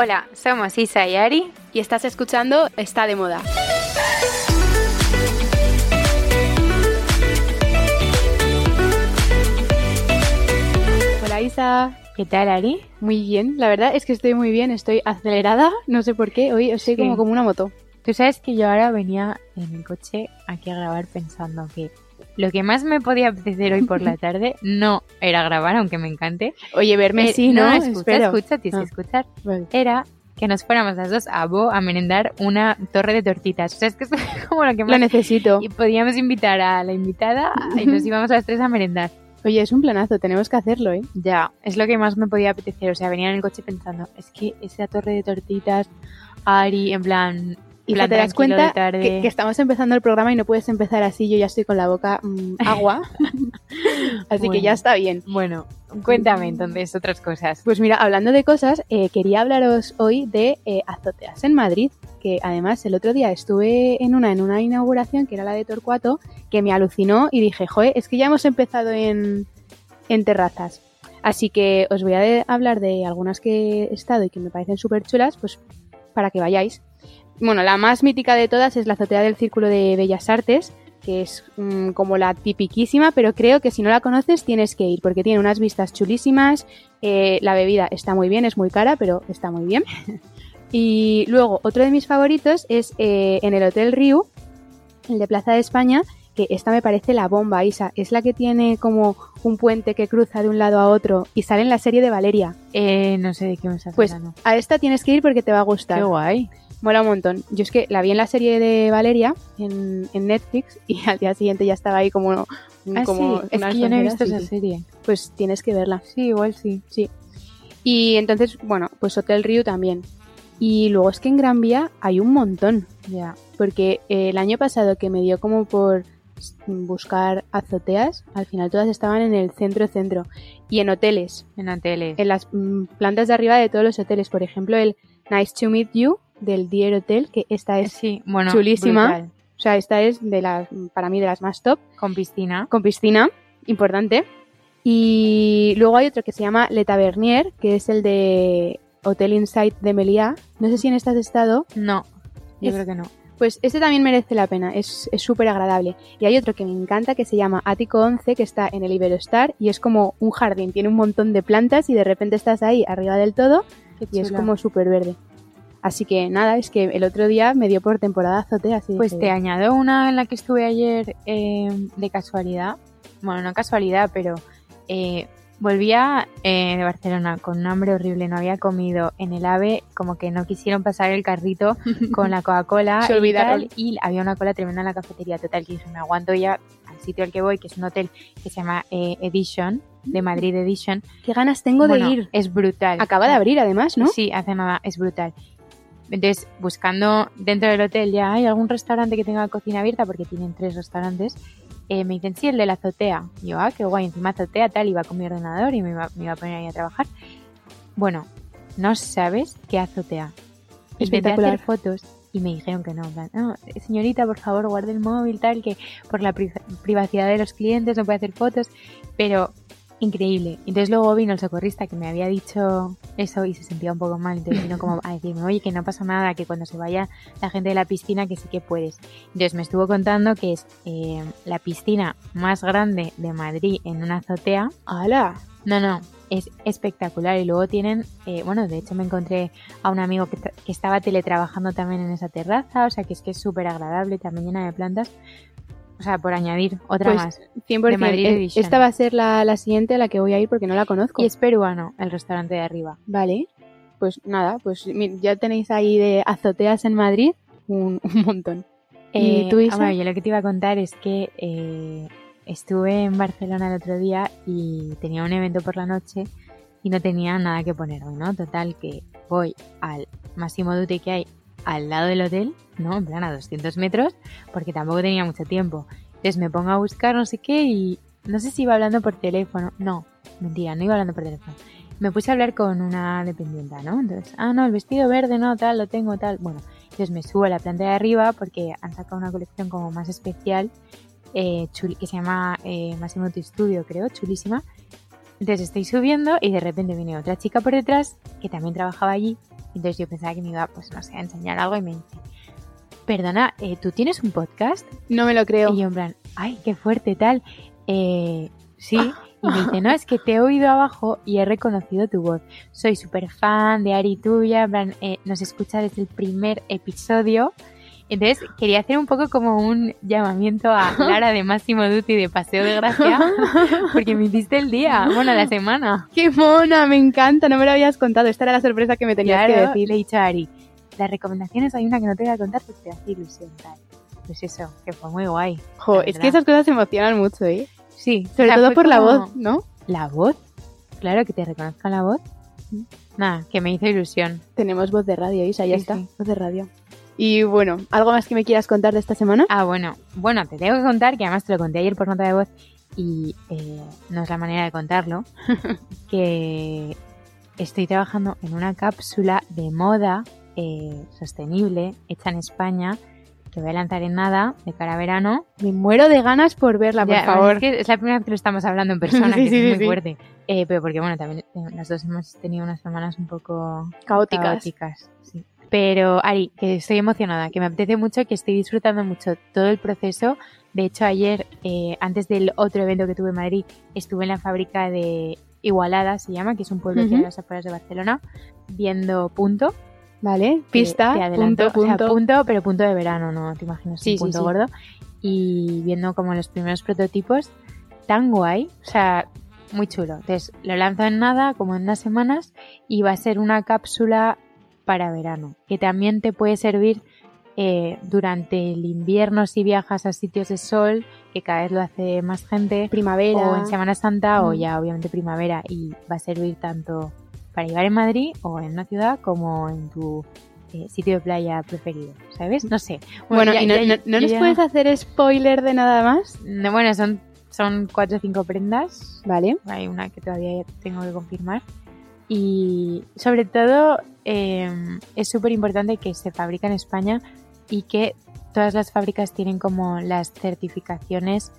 Hola, somos Isa y Ari y estás escuchando Está de Moda. Hola Isa. ¿Qué tal, Ari? Muy bien, la verdad es que estoy muy bien, estoy acelerada, no sé por qué, hoy estoy como, como una moto. Tú sabes que yo ahora venía en el coche aquí a grabar pensando que lo que más me podía apetecer hoy por la tarde no era grabar, aunque me encante. Oye, verme eh, sí, ¿no? escucha, escucha, tienes que ah, escuchar. Era que nos fuéramos las dos a Bo a merendar una torre de tortitas. O sea, es que es como lo que más... Lo necesito. Y podíamos invitar a la invitada y nos íbamos a las tres a merendar. Oye, es un planazo, tenemos que hacerlo, ¿eh? Ya, es lo que más me podía apetecer. O sea, venía en el coche pensando, es que esa torre de tortitas, Ari, en plan, y te das cuenta que, estamos empezando el programa y no puedes empezar así, yo ya estoy con la boca mm, agua, así que ya está bien. Bueno, cuéntame entonces otras cosas. Pues mira, hablando de cosas, eh, quería hablaros hoy de eh, azoteas en Madrid, que además el otro día estuve en una, en una inauguración que era la de Torcuato, que me alucinó y dije, joder, es que ya hemos empezado en, en terrazas. Así que os voy a hablar de algunas que he estado y que me parecen súper chulas, pues para que vayáis. Bueno, la más mítica de todas es la azotea del Círculo de Bellas Artes, que es mm, como la tipiquísima, pero creo que si no la conoces tienes que ir, porque tiene unas vistas chulísimas, eh, la bebida está muy bien, es muy cara, pero está muy bien. y luego, otro de mis favoritos es eh, en el Hotel Riu, el de Plaza de España, que esta me parece la bomba, Isa. Es la que tiene como un puente que cruza de un lado a otro y sale en la serie de Valeria. Eh, no sé de qué me estás Pues a esta tienes que ir porque te va a gustar. Qué guay. Mola un montón. Yo es que la vi en la serie de Valeria en, Netflix y al día siguiente ya estaba ahí como... Ah, como Es que yo no he visto esa serie. Pues tienes que verla. Sí, igual sí. Sí. Y entonces, bueno, pues Hotel Rio también. Y luego es que en Gran Vía hay un montón. Ya. Porque el año pasado que me dio como por buscar azoteas, al final todas estaban en el centro-centro. Y en hoteles. En hoteles. En las mm, plantas de arriba de todos los hoteles. Por ejemplo, el Nice to Meet You del Dier Hotel, que esta es chulísima. O sea, esta es de las, para mí de las más top. Con piscina. Con piscina, importante. Y luego hay otro que se llama Le Tavernier, que es el de Hotel Insight de Meliá. No sé si en este has estado. No, yo creo que no. Pues este también merece la pena, es súper agradable. Y hay otro que me encanta que se llama Ático 11, que está en el Iberostar y es como un jardín, tiene un montón de plantas y de repente estás ahí arriba del todo y es como súper verde. Así que nada, es que el otro día me dio por temporada azotea. Así pues te añado una en la que estuve ayer eh, de casualidad. Bueno, no casualidad, pero eh, volvía eh, de Barcelona con un hambre horrible. No había comido en el AVE, como que no quisieron pasar el carrito con la Coca-Cola. Se olvidaron. Y, había una cola tremenda en la cafetería. Total, que me aguanto ya al sitio al que voy, que es un hotel que se llama Edition de Madrid Edition. Qué ganas tengo de ir. Es brutal. Acaba de abrir además, ¿no? Sí, hace nada, es brutal. Entonces, buscando dentro del hotel, ya hay algún restaurante que tenga cocina abierta, porque tienen tres restaurantes. Eh, me dicen, sí, el de la azotea. Y yo, ah, qué guay, encima azotea, tal, iba con mi ordenador y me iba, a poner ahí a trabajar. Bueno, no sabes qué azotea. Espectacular. hacer fotos y me dijeron que no, no, señorita, por favor, guarde el móvil, tal, que por la privacidad de los clientes no puede hacer fotos. Pero increíble. Entonces luego vino el socorrista que me había dicho eso y se sentía un poco mal. Entonces vino como a decirme, oye, que no pasa nada, que cuando se vaya la gente de la piscina, que sí que puedes. Entonces me estuvo contando que es eh, la piscina más grande de Madrid en una azotea. ¡Hala! No, no, es espectacular. Y luego tienen, eh, bueno, de hecho me encontré a un amigo que, que, estaba teletrabajando también en esa terraza, o sea que es que es súper agradable, también llena de plantas. O sea, por añadir otra pues más. 100%. De Madrid Esta va a ser la, la, siguiente a la que voy a ir porque no la conozco. Y es peruano, el restaurante de arriba. Vale. Pues nada, pues ya tenéis ahí de azoteas en Madrid un, montón. ¿Y eh, tú, Isa? yo lo que te iba a contar es que eh, estuve en Barcelona el otro día y tenía un evento por la noche y no tenía nada que ponerme, ¿no? Total, que voy al máximo dute que hay al lado del hotel, ¿no? En plan a 200 metros, porque tampoco tenía mucho tiempo. Entonces me pongo a buscar no sé qué y no sé si iba hablando por teléfono. No, mentira, no iba hablando por teléfono. Me puse a hablar con una dependiente, ¿no? Entonces, ah, no, el vestido verde, no, tal, lo tengo, tal. Bueno, entonces me subo a la planta de arriba porque han sacado una colección como más especial eh, que se llama eh, Massimo Tu Studio, creo, chulísima. Entonces estoy subiendo y de repente viene otra chica por detrás que también trabajaba allí Entonces yo pensaba que me iba, pues no sé, a enseñar algo y me dice, perdona, eh, ¿tú tienes un podcast? No me lo creo. Y yo en plan, ay, qué fuerte tal. Eh, sí. Y me dice, no, es que te he oído abajo y he reconocido tu voz. Soy súper fan de Ari tuya, en plan, eh, nos escucha desde el primer episodio. Entonces quería hacer un poco como un llamamiento a Lara de Máximo Duty de Paseo de Gracia, porque me hiciste el día, bueno, la semana. ¡Qué mona! Me encanta, no me lo habías contado. Esta era la sorpresa que me tenías que Claro, decir. le he dicho a Ari, las recomendaciones hay una que no te voy a contar porque te hace ilusión tal. Pues eso, que fue muy guay. Jo, es que esas cosas emocionan mucho, ¿eh? Sí, Sobre o sea, todo por la voz, ¿no? ¿La voz? Claro, que te reconozcan la voz. Nada, que me hizo ilusión. Tenemos voz de radio, Isa, ya Sí, está. sí. Voz de radio. Y bueno, ¿algo más que me quieras contar de esta semana? Ah, bueno, bueno, te tengo que contar, que además te lo conté ayer por nota de voz y eh, no es la manera de contarlo, que estoy trabajando en una cápsula de moda eh, sostenible hecha en España que voy a lanzar en nada de cara a verano. Me muero de ganas por verla, por Ya, favor. Es, que es la primera vez que lo estamos hablando en persona, Sí, que sí, es muy sí. fuerte. Eh, pero porque, bueno, también eh, las dos hemos tenido unas semanas un poco Caóticas. caóticas, sí. Pero, Ari, que estoy emocionada, que me apetece mucho, que estoy disfrutando mucho todo el proceso. De hecho, ayer, eh, antes del otro evento que tuve en Madrid, estuve en la fábrica de Igualada, se llama, que es un pueblo que hay a las afueras de Barcelona, viendo punto. Vale, que pista, te adelanto, punto, o sea, punto. punto, pero punto de verano, no te imaginas Sí, un sí, punto sí. gordo. Y viendo como los primeros prototipos, tan guay, o sea, muy chulo. Entonces, lo lanzo en nada, como en unas semanas, y va a ser una cápsula para verano, que también te puede servir eh, durante el invierno si viajas a sitios de sol, que cada vez lo hace más gente, Primavera. o en Semana Santa o ya obviamente primavera, y va a servir tanto para llevar en Madrid o en una ciudad como en tu eh, sitio de playa preferido, ¿sabes? No sé. Bueno, ya- ¿y no, ya- no- no yo nos ya- puedes hacer spoiler de nada más? No, bueno, son, son cuatro o cinco prendas. Vale. Hay una que todavía tengo que confirmar. Y sobre todo eh, es súper importante que se fabrica en España y que todas las fábricas tienen como las certificaciones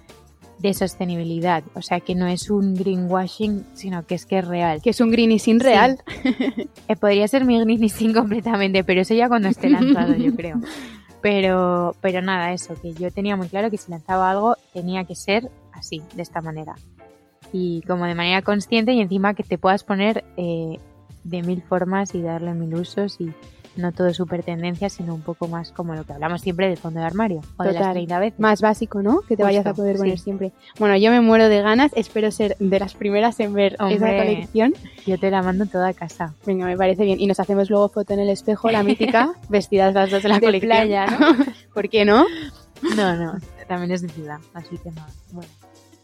de sostenibilidad. O sea, que no es un greenwashing, sino que es que es real. Que es un greeny sin Sí. real. Eh, podría ser mi Greenising completamente, pero eso ya cuando esté lanzado, yo creo. Pero, pero nada, eso, que yo tenía muy claro que si lanzaba algo tenía que ser así, de esta manera. Y como de manera consciente y encima que te puedas poner eh, de mil formas y darle mil usos y no todo súper tendencia, sino un poco más como lo que hablamos siempre del fondo de armario o de las Total. 30 veces. Más básico, ¿no? Que te Justo, vayas a poder poner sí. siempre. Bueno, yo me muero de ganas. Espero ser de las primeras en ver esa Hombre. colección. Yo te la mando toda a casa. Venga, me parece bien. Y nos hacemos luego foto en el espejo, la mítica, vestidas las dos de la De colección. playa, ¿no? ¿Por qué no? No, no, también es de ciudad, así que nada. Bueno.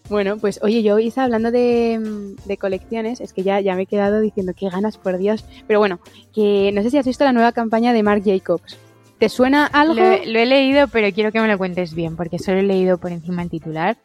Bueno, pues oye, yo, Isa, hablando de, mm, de colecciones, es que ya, ya me he quedado diciendo qué ganas, por Dios. Pero bueno, que no sé si has visto la nueva campaña de Marc Jacobs. ¿Te suena algo? Lo, he- lo he leído, pero quiero que me lo cuentes bien, porque solo he leído por encima el titular.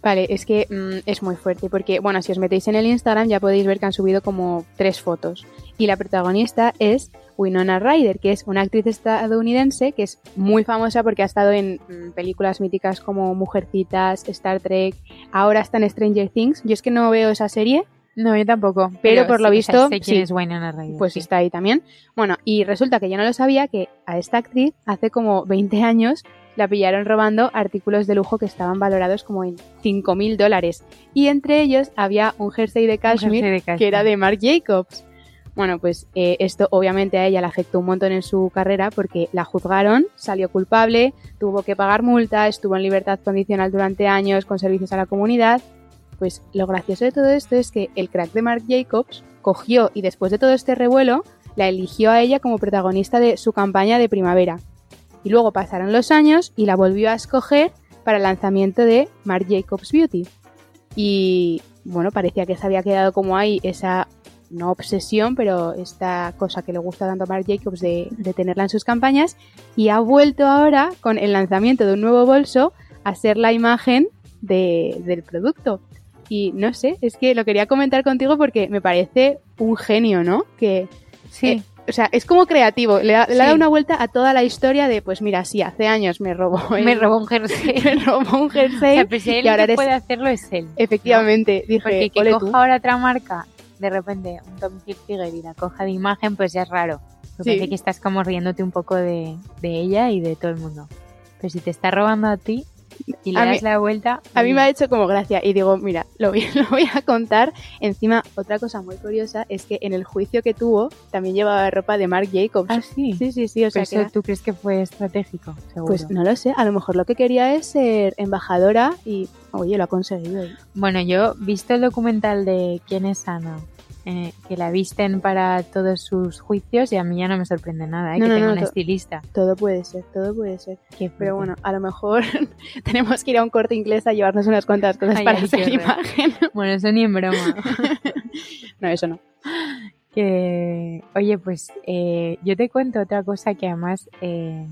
Vale, es que mm, es muy fuerte porque, bueno, si os metéis en el Instagram ya podéis ver que han subido como tres fotos. Y la protagonista es Winona Ryder, que es una actriz estadounidense que es muy famosa porque ha estado en mm, películas míticas como Mujercitas, Star Trek, ahora está en Stranger Things. Yo es que no veo esa serie, No, yo tampoco. Pero por lo o visto, sea, sí. es Winona Ryder. pues sí. está ahí también. Bueno, y resulta que yo no lo sabía que a esta actriz hace como 20 años la pillaron robando artículos de lujo que estaban valorados como en 5.000 dólares. Y entre ellos había un jersey de cashmere jersey de cashmere. que era de Marc Jacobs. Bueno, pues eh, esto obviamente a ella le afectó un montón en su carrera porque la juzgaron, salió culpable, tuvo que pagar multa, estuvo en libertad condicional durante años con servicios a la comunidad. Pues lo gracioso de todo esto es que el crack de Marc Jacobs cogió y después de todo este revuelo la eligió a ella como protagonista de su campaña de primavera. Y luego pasaron los años y la volvió a escoger para el lanzamiento de Marc Jacobs Beauty. Y bueno, parecía que se había quedado como ahí esa, no obsesión, pero esta cosa que le gusta tanto a Marc Jacobs de, de tenerla en sus campañas. Y ha vuelto ahora con el lanzamiento de un nuevo bolso a ser la imagen de- del producto. Y no sé, es que lo quería comentar contigo porque me parece un genio, ¿no? Que, Sí, eh, o sea, es como creativo. Le, ha- le ha dado una vuelta a toda la historia de, pues mira, sí, hace años me robó, el- me robó un jersey. me robó un o jersey. sea, si él y ahora que eres- puede hacerlo es él. Efectivamente, dije, Porque que "Ole coja tú". ahora otra marca de repente un Tom Hilfiger y la coja de imagen, pues ya es raro. Sí. parece que estás como riéndote un poco de, de ella y de todo el mundo. Pero si te está robando a ti y le A das mí- la vuelta... A mí me ha hecho como gracia y digo, mira, lo voy, lo voy a contar. Encima, otra cosa muy curiosa es que en el juicio que tuvo también llevaba ropa de Marc Jacobs. Ah, sí. Sí, sí, sí, o sea que era- tú crees que fue estratégico, seguro. Pues no lo sé, a lo mejor lo que quería es ser embajadora y, oye, lo ha conseguido. Bueno, yo visto el documental de quién es Ana, eh, que la visten para todos sus juicios y a mí ya no me sorprende nada, ¿eh? No, que no, tenga no, un estilista. Todo puede ser, todo puede ser. Qué Pero bueno, a lo mejor tenemos que ir a un corte inglés a llevarnos unas cuantas cosas Ay, para ay, hacer imagen. Bueno, eso ni en broma. No, eso no. que, oye, pues eh, yo te cuento otra cosa que además, eh,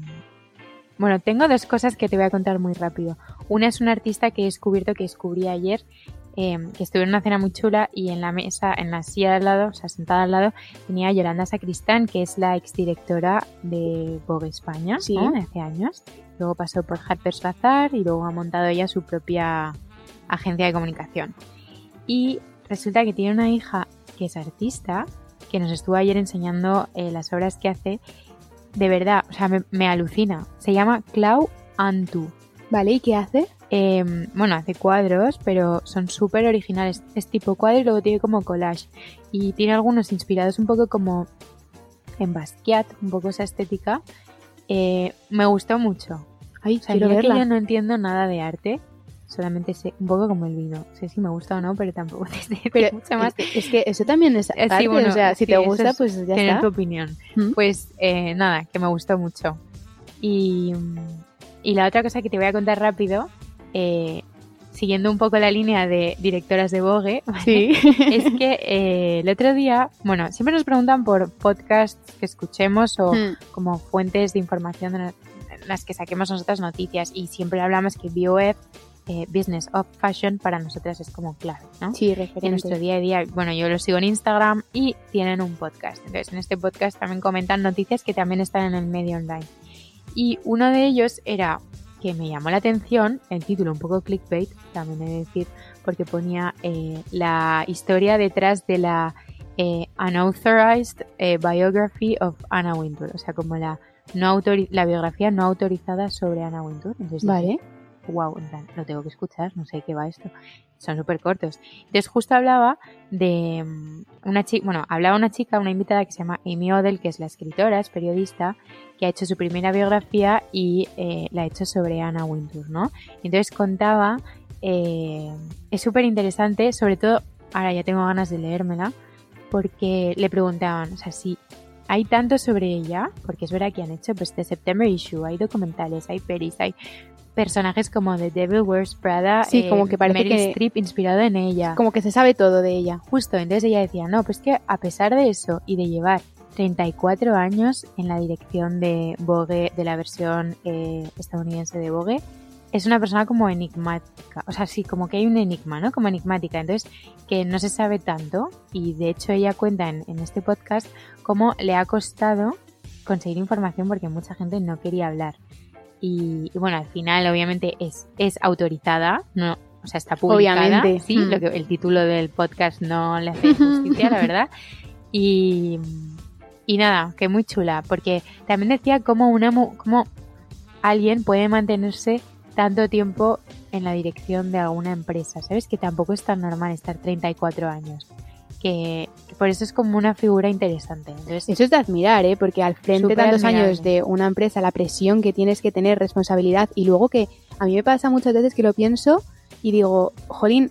bueno, tengo dos cosas que te voy a contar muy rápido. Una es un artista que he descubierto, que descubrí ayer, eh, que estuve en una cena muy chula y en la mesa, en la silla de al lado, o sea, sentada al lado, tenía a Yolanda Sacristán, que es la exdirectora de Vogue España, Sí. hace años. Luego pasó por Harper's Bazaar y luego ha montado ella su propia agencia de comunicación. Y resulta que tiene una hija que es artista, que nos estuvo ayer enseñando eh, las obras que hace. De verdad, o sea, me, me alucina. Se llama Clau Antu. Vale, ¿y qué hace? Eh, bueno, hace cuadros, pero son súper originales. Es tipo cuadro y luego tiene como collage. Y tiene algunos inspirados un poco como en Basquiat, un poco esa estética. Eh, me gustó mucho. Ay, O sea, quiero yo que verla. yo no entiendo nada de arte. Solamente sé un poco como el vino. Sé si me gusta o no, pero tampoco te sé Pero mucho más. es, es que eso también es Eh, sí, arte, bueno, o sea, si sí, te gusta, es pues ya tener está. tu opinión. ¿Mm? Pues eh, nada, que me gustó mucho. Y, y la otra cosa que te voy a contar rápido, eh, siguiendo un poco la línea de directoras de Vogue, ¿vale? Sí. es que eh, el otro día, bueno, siempre nos preguntan por podcasts que escuchemos o Mm. como fuentes de información en las que saquemos nosotras noticias y siempre hablamos que BOF, eh, Business of Fashion, para nosotras es como clave, ¿no? Sí, en referente. nuestro día a día. Bueno, yo los sigo en Instagram y tienen un podcast. Entonces, en este podcast también comentan noticias que también están en el medio online. Y uno de ellos era que me llamó la atención, el título un poco clickbait, también he de decir, porque ponía eh, la historia detrás de la eh, Unauthorized eh, Biography of Anna Wintour, o sea, como la, no la biografía no autorizada sobre Anna Wintour. Entonces, dije, Vale. wow, en plan, lo tengo que escuchar, no sé qué va esto. Son súper cortos. Entonces justo hablaba de mm, una chica, bueno, hablaba una chica, una invitada que se llama Amy Odell, que es la escritora, es periodista, que ha hecho su primera biografía y eh, la ha hecho sobre Anna Wintour, ¿no? Entonces contaba, eh, es súper interesante, sobre todo, ahora ya tengo ganas de leérmela, porque le preguntaban, o sea, si hay tanto sobre ella, porque es verdad que han hecho pues de September Issue, hay documentales, hay pelis, hay personajes como The Devil Wears Prada, Sí, eh, como que parece Meryl que- Streep inspirado en ella. Como que se sabe todo de ella. Justo, entonces ella decía, no, pues que a pesar de eso y de llevar 34 años en la dirección de Vogue, de la versión eh, estadounidense de Vogue, es una persona como enigmática, o sea, sí, como que hay un enigma, ¿no? Como enigmática, entonces que no se sabe tanto y de hecho ella cuenta en, en este podcast cómo le ha costado conseguir información porque mucha gente no quería hablar. Y, y bueno, al final obviamente es, es autorizada, no, o sea, está publicada, Obviamente. sí, Mm. lo que el título del podcast no le hace justicia, la verdad. Y, y nada, que muy chula, porque también decía cómo una mu- cómo alguien puede mantenerse tanto tiempo en la dirección de alguna empresa, ¿sabes? Que tampoco es tan normal estar 34 años. Que, que por eso es como una figura interesante. Entonces, Eso es de admirar, ¿eh? Porque al frente Súper tantos admirable. años de una empresa, la presión que tienes que tener, responsabilidad, y luego que a mí me pasa muchas veces que lo pienso y digo, jolín,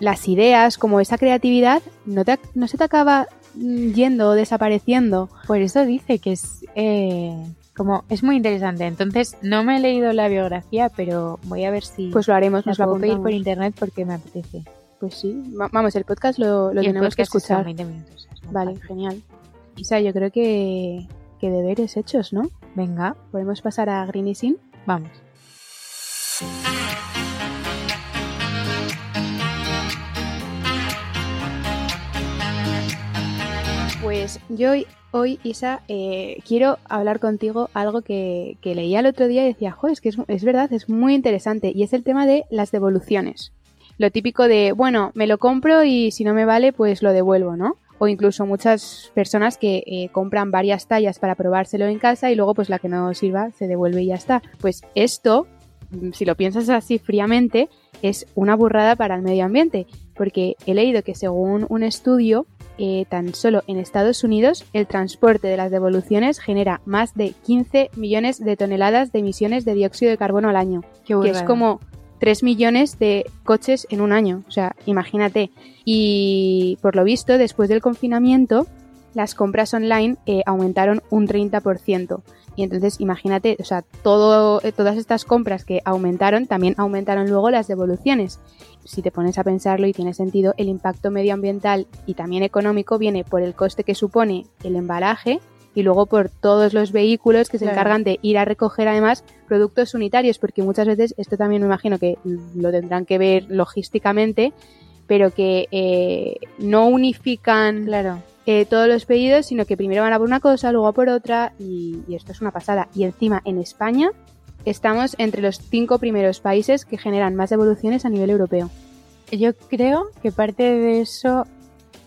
las ideas, como esa creatividad, no, te, no se te acaba yendo o desapareciendo. Por eso dice que es eh, como es muy interesante. Entonces no me he leído la biografía, pero voy a ver si Pues lo haremos, la nos lo puedo pedir por internet porque me apetece. Pues sí, Va- vamos, el podcast lo, lo Y el tenemos que podcast escuchar. 20 minutos. sea, es Vale, fácil. genial. Isa, yo creo que, que deberes hechos, ¿no? Venga, Podemos pasar a Greeny Sin. vamos. Pues yo hoy, Isa, eh, quiero hablar contigo algo que, que leía el otro día y decía, jo, es que es, es verdad, es muy interesante y es el tema de las devoluciones. lo típico de, bueno, me lo compro y si no me vale, pues lo devuelvo, ¿no? O incluso muchas personas que eh, compran varias tallas para probárselo en casa y luego pues la que no sirva se devuelve y ya está. Pues esto, mm, si lo piensas así fríamente, es una burrada para el medio ambiente, porque he leído que según un estudio, eh, tan solo en Estados Unidos el transporte de las devoluciones genera más de 15 millones de toneladas de emisiones de dióxido de carbono al año, Qué que es como 3 millones de coches en un año, o sea, imagínate. Y por lo visto, después del confinamiento, las compras online eh, aumentaron un 30%. Y entonces, imagínate, o sea, todo, eh, todas estas compras que aumentaron, también aumentaron luego las devoluciones. Si te pones a pensarlo y tiene sentido, el impacto medioambiental y también económico viene por el coste que supone el embalaje y luego por todos los vehículos que se Claro. encargan de ir a recoger además productos unitarios, porque muchas veces esto también me imagino que lo tendrán que ver logísticamente, pero que eh, no unifican Claro. Eh, todos los pedidos, sino que primero van a por una cosa, luego a por otra, y, y esto es una pasada. Y encima, en España, estamos entre los cinco primeros países que generan más devoluciones a nivel europeo. Yo creo que parte de eso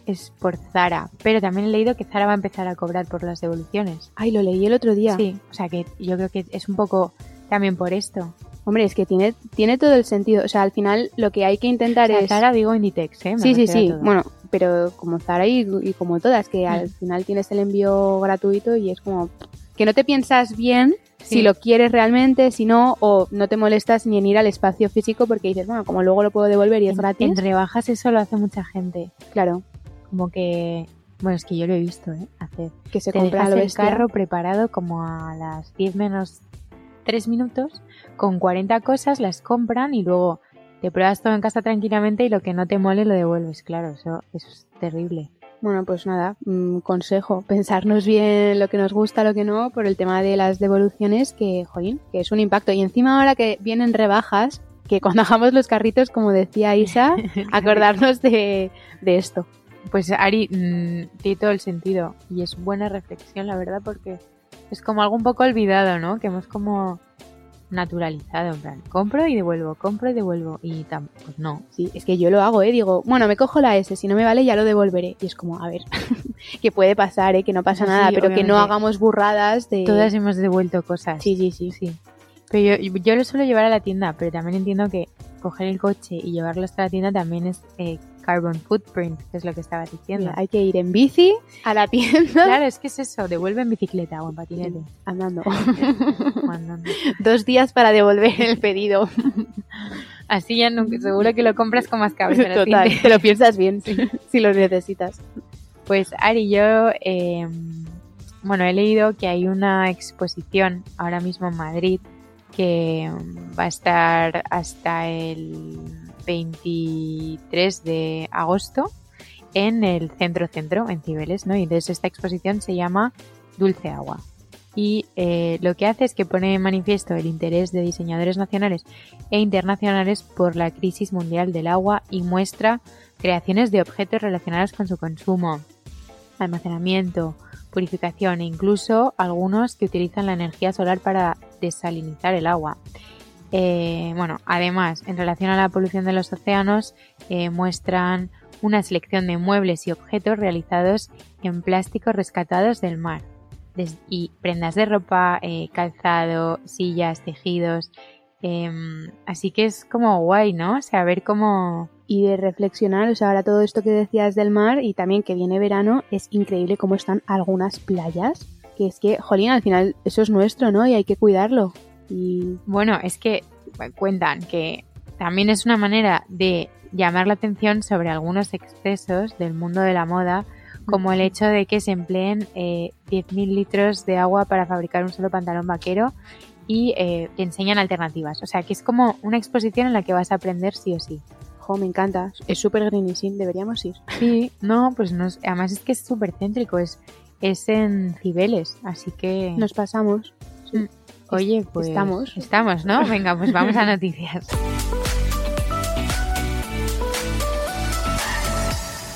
es por Zara, pero también he leído que Zara va a empezar a cobrar por las devoluciones. Ay, lo leí el otro día. Sí, o sea que yo creo que es un poco también por esto. Hombre, es que tiene, tiene todo el sentido. O sea, al final lo que hay que O intentar sea, es... Zara digo Inditex, ¿eh? Me Sí, sí, sí. Bueno, pero como Zara y, y como todas, que al Mm. final tienes el envío gratuito y es como que no te piensas bien Sí. si lo quieres realmente, si no, o no te molestas ni en ir al espacio físico porque dices, bueno, como luego lo puedo devolver y es en, gratis. en rebajas eso lo hace mucha gente. Claro, Como que, bueno, es que yo lo he visto, ¿eh? Hacer. que se compra el carro preparado como a las 10 menos 3 minutos con 40 cosas, las compran y luego te pruebas todo en casa tranquilamente y lo que no te mole lo devuelves. Claro, eso, eso es terrible. Bueno, pues nada, mm, consejo, pensarnos bien lo que nos gusta, lo que no, por el tema de las devoluciones, que, jolín, que es un impacto. Y encima ahora que vienen rebajas, que cuando hagamos los carritos, como decía Isa, acordarnos de, de esto. Pues Ari, mm, tiene todo el sentido y es buena reflexión, la verdad, porque es como algo un poco olvidado, ¿no? Que hemos como naturalizado, en plan, compro y devuelvo, compro y devuelvo y tam pues no. Sí, es que yo lo hago, ¿eh? Digo, bueno, me cojo la S, si no me vale ya lo devolveré. Y es como, a ver, que puede pasar, ¿eh? Que no pasa Sí, nada, pero que no hagamos burradas de... Todas hemos devuelto cosas. Sí, sí, sí. Sí. Pero yo, yo lo suelo llevar a la tienda, pero también entiendo que coger el coche y llevarlo hasta la tienda también es eh, carbon footprint, que es lo que estabas diciendo. Mira, hay que ir en bici a la tienda Claro, es que es eso, devuelve en bicicleta o en patinete. andando. Dos días para devolver el pedido. Así ya nunca, seguro que lo compras con más cabeza. Total, te lo piensas bien si lo necesitas. Pues Ari, yo, eh, bueno, he leído que hay una exposición ahora mismo en Madrid que va a estar hasta el 23 de agosto en el centro centro, en Cibeles, ¿no? Y entonces esta exposición se llama Dulce Agua. Y eh, lo que hace es que pone en manifiesto el interés de diseñadores nacionales e internacionales por la crisis mundial del agua y muestra creaciones de objetos relacionados con su consumo, almacenamiento, purificación e incluso algunos que utilizan la energía solar para desalinizar el agua. Eh, bueno, además, en relación a la polución de los océanos, eh, muestran una selección de muebles y objetos realizados en plásticos rescatados del mar. Y prendas de ropa, eh, calzado, sillas, tejidos. em, así que es como guay, ¿no? O sea, ver cómo... Y de reflexionar, o sea, ahora todo esto que decías del mar y también que viene verano, es increíble cómo están algunas playas. Que es que, jolín, al final eso es nuestro, ¿no? Y hay que cuidarlo. Y Bueno, es que cuentan que también es una manera de llamar la atención sobre algunos excesos del mundo de la moda, como el hecho de que se empleen eh, 10.000 litros de agua para fabricar un solo pantalón vaquero y eh, te enseñan alternativas. O sea, que es como una exposición en la que vas a aprender sí o sí. Jo, me encanta. Es súper deberíamos ir. Sí, no, pues no, además es que es súper céntrico, es, es en Cibeles, así que... Nos pasamos. Sí. Oye, pues... estamos. Estamos, ¿no? Venga, pues vamos a noticias.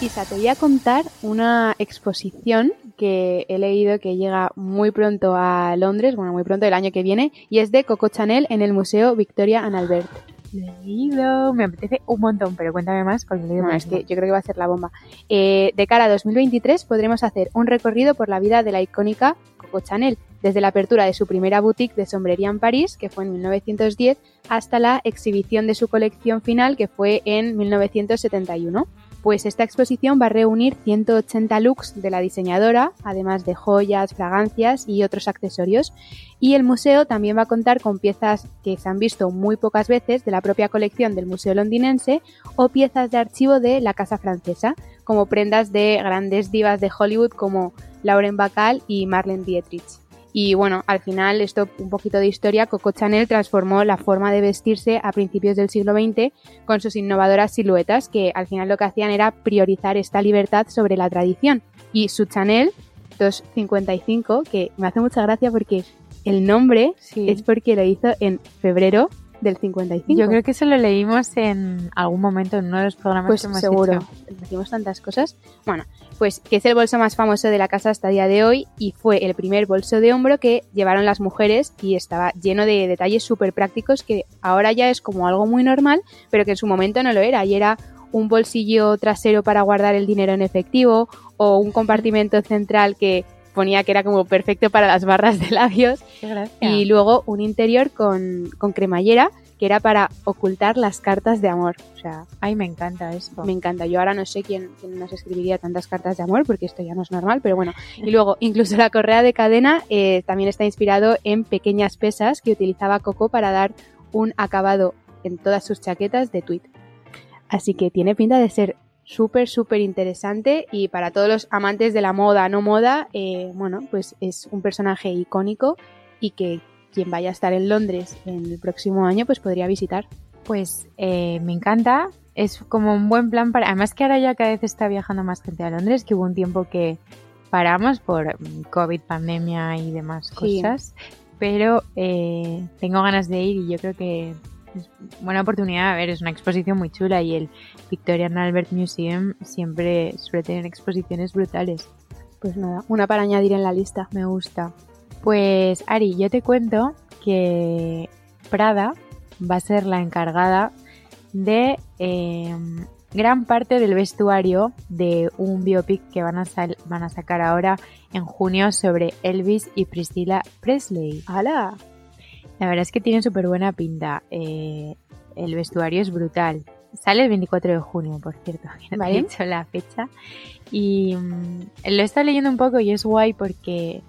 Isa, te voy a contar una exposición que he leído que llega muy pronto a Londres, bueno, muy pronto el año que viene, y es de Coco Chanel en el Museo Victoria and Albert. Lo he leído, me apetece un montón, pero cuéntame más porque lo he leído es que yo creo que va a ser la bomba. Eh, de cara a 2023 podremos hacer un recorrido por la vida de la icónica Coco Chanel, desde la apertura de su primera boutique de sombrería en París, que fue en 1910, hasta la exhibición de su colección final, que fue en 1971. Pues esta exposición va a reunir 180 looks de la diseñadora, además de joyas, fragancias y otros accesorios. Y el museo también va a contar con piezas que se han visto muy pocas veces de la propia colección del Museo Londinense o piezas de archivo de la Casa Francesa, como prendas de grandes divas de Hollywood como Lauren Bacall y Marlene Dietrich. Y bueno, al final, esto un poquito de historia, Coco Chanel transformó la forma de vestirse a principios del siglo XX con sus innovadoras siluetas, que al final lo que hacían era priorizar esta libertad sobre la tradición. Y su Chanel 255, que me hace mucha gracia porque el nombre Sí. es porque lo hizo en febrero del 55. Yo creo que eso lo leímos en algún momento en uno de los programas Pues que hemos seguro, hecho. decimos tantas cosas. Bueno, pues que es el bolso más famoso de la casa hasta el día de hoy y fue el primer bolso de hombro que llevaron las mujeres y estaba lleno de detalles súper prácticos que ahora ya es como algo muy normal, pero que en su momento no lo era y era un bolsillo trasero para guardar el dinero en efectivo o un compartimento central que ponía que era como perfecto para las barras de labios y luego un interior con, con cremallera que era para ocultar las cartas de amor. O sea, Ay, me encanta eso. me encanta. Yo ahora no sé quién, quién nos escribiría tantas cartas de amor, porque esto ya no es normal, pero bueno. Y luego, incluso la correa de cadena eh, también está inspirado en pequeñas pesas que utilizaba Coco para dar un acabado en todas sus chaquetas de tweed. Así que tiene pinta de ser súper, súper interesante y para todos los amantes de la moda, no moda, eh, bueno, pues es un personaje icónico y que quien vaya a estar en Londres en el próximo año, pues podría visitar. Pues eh, me encanta. Es como un buen plan para. Además, que ahora ya cada vez está viajando más gente a Londres, que hubo un tiempo que paramos por mm, COVID, pandemia y demás Sí. cosas. Pero eh, tengo ganas de ir y yo creo que es buena oportunidad. A ver, es una exposición muy chula y el Victoria and Albert Museum siempre suele tener exposiciones brutales. Pues nada, una para añadir en la lista. Me gusta. Pues Ari, yo te cuento que Prada va a ser la encargada de eh, gran parte del vestuario de un biopic que van a, sal- van a sacar ahora en junio sobre Elvis y Priscilla Presley. ¡Hala! La verdad es que tiene súper buena pinta. eh, el vestuario es brutal. Sale el 24 de junio, por cierto, que no te he Vale. dicho la fecha. Y mm, lo he estado leyendo un poco y es guay porque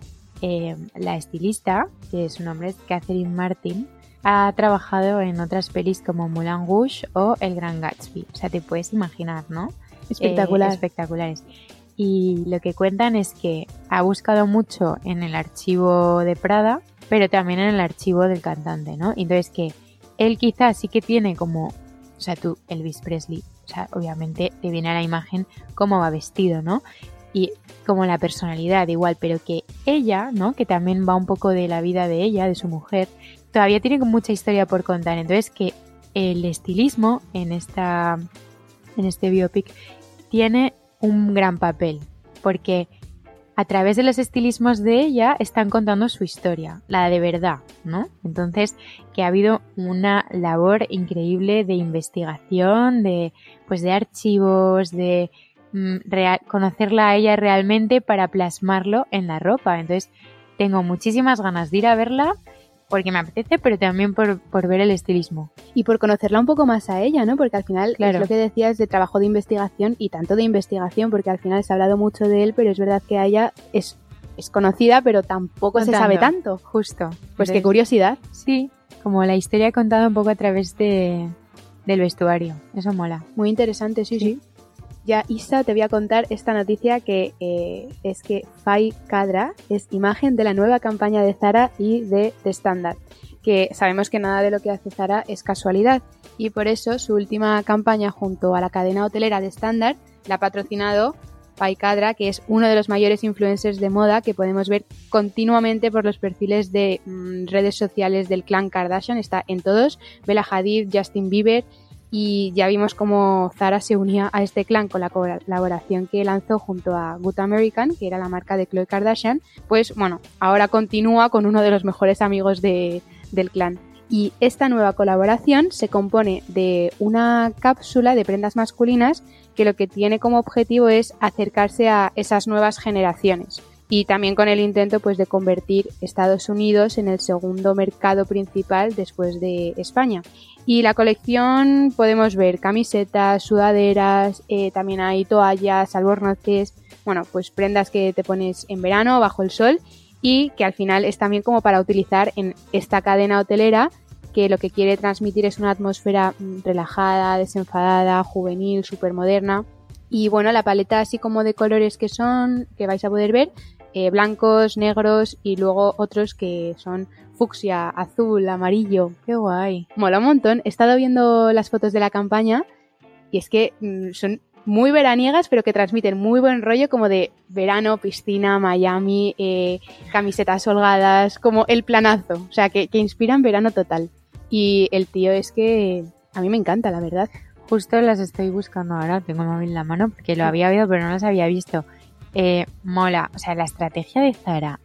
eh, la estilista, que su nombre es Catherine Martin, ha trabajado en otras pelis como Moulin Rouge o El Gran Gatsby. O sea, te puedes imaginar, ¿no? Espectacular. Eh, espectaculares. Y lo que cuentan es que ha buscado mucho en el archivo de Prada, pero también en el archivo del cantante, ¿no? Entonces que él quizás sí que tiene como, o sea, tú, Elvis Presley, o sea, obviamente te viene a la imagen cómo va vestido, ¿no? Y como la personalidad igual, pero que ella, ¿no? Que también va un poco de la vida de ella, de su mujer, todavía tiene mucha historia por contar. Entonces que el estilismo en esta en este biopic tiene un gran papel porque a través de los estilismos de ella están contando su historia, la de verdad, ¿no? Entonces, que ha habido una labor increíble de investigación, de pues de archivos, de mm, conocerla a ella realmente para plasmarlo en la ropa. Entonces, tengo muchísimas ganas de ir a verla porque me apetece, pero también por, por ver el estilismo. Y por conocerla un poco más a ella, ¿no? Porque al final Claro. es lo que decías de trabajo de investigación y tanto de investigación, porque al final se ha hablado mucho de él, pero es verdad que a ella es, es conocida, pero tampoco se sabe tanto. Justo. Pues qué Entonces, curiosidad. Sí, como la historia contada un poco a través de, del vestuario. Eso mola. Muy interesante, sí, sí. Ya, Isa, te voy a contar esta noticia que eh, es que Fai Kadra es imagen de la nueva campaña de Zara y de The Standard, que sabemos que nada de lo que hace Zara es casualidad. Y por eso su última campaña junto a la cadena hotelera de Standard la ha patrocinado Fai Kadra, que es uno de los mayores influencers de moda que podemos ver continuamente por los perfiles de mm, redes sociales del clan Kardashian, está en todos, Bella Hadid, Justin Bieber, y ya vimos cómo Zara se unía a este clan con la colaboración que lanzó junto a Good American, que era la marca de Khloe Kardashian, pues bueno, ahora continúa con uno de los mejores amigos de- del clan. Y esta nueva colaboración se compone de una cápsula de prendas masculinas que lo que tiene como objetivo es acercarse a esas nuevas generaciones y también con el intento pues de convertir Estados Unidos en el segundo mercado principal después de España. Y la colección podemos ver camisetas, sudaderas, eh, también hay toallas, albornoces, bueno, pues prendas que te pones en verano bajo el sol y que al final es también como para utilizar en esta cadena hotelera que lo que quiere transmitir es una atmósfera mm, relajada, desenfadada, juvenil, súper moderna. Y bueno, la paleta así como de colores que son, que vais a poder ver, eh, blancos, negros y luego otros que son fucsia, azul, amarillo. Qué guay. Mola un montón. He estado viendo las fotos de la campaña y es que mm, son muy veraniegas, pero que transmiten muy buen rollo como de verano, piscina, Miami, eh, camisetas holgadas, como el planazo. O sea, que, que inspiran verano total. Y el tío es que a mí me encanta, la verdad. Justo las estoy buscando ahora, tengo el móvil en la mano porque lo había oído pero no las había visto. Eh, mola, o sea, la estrategia de Zara.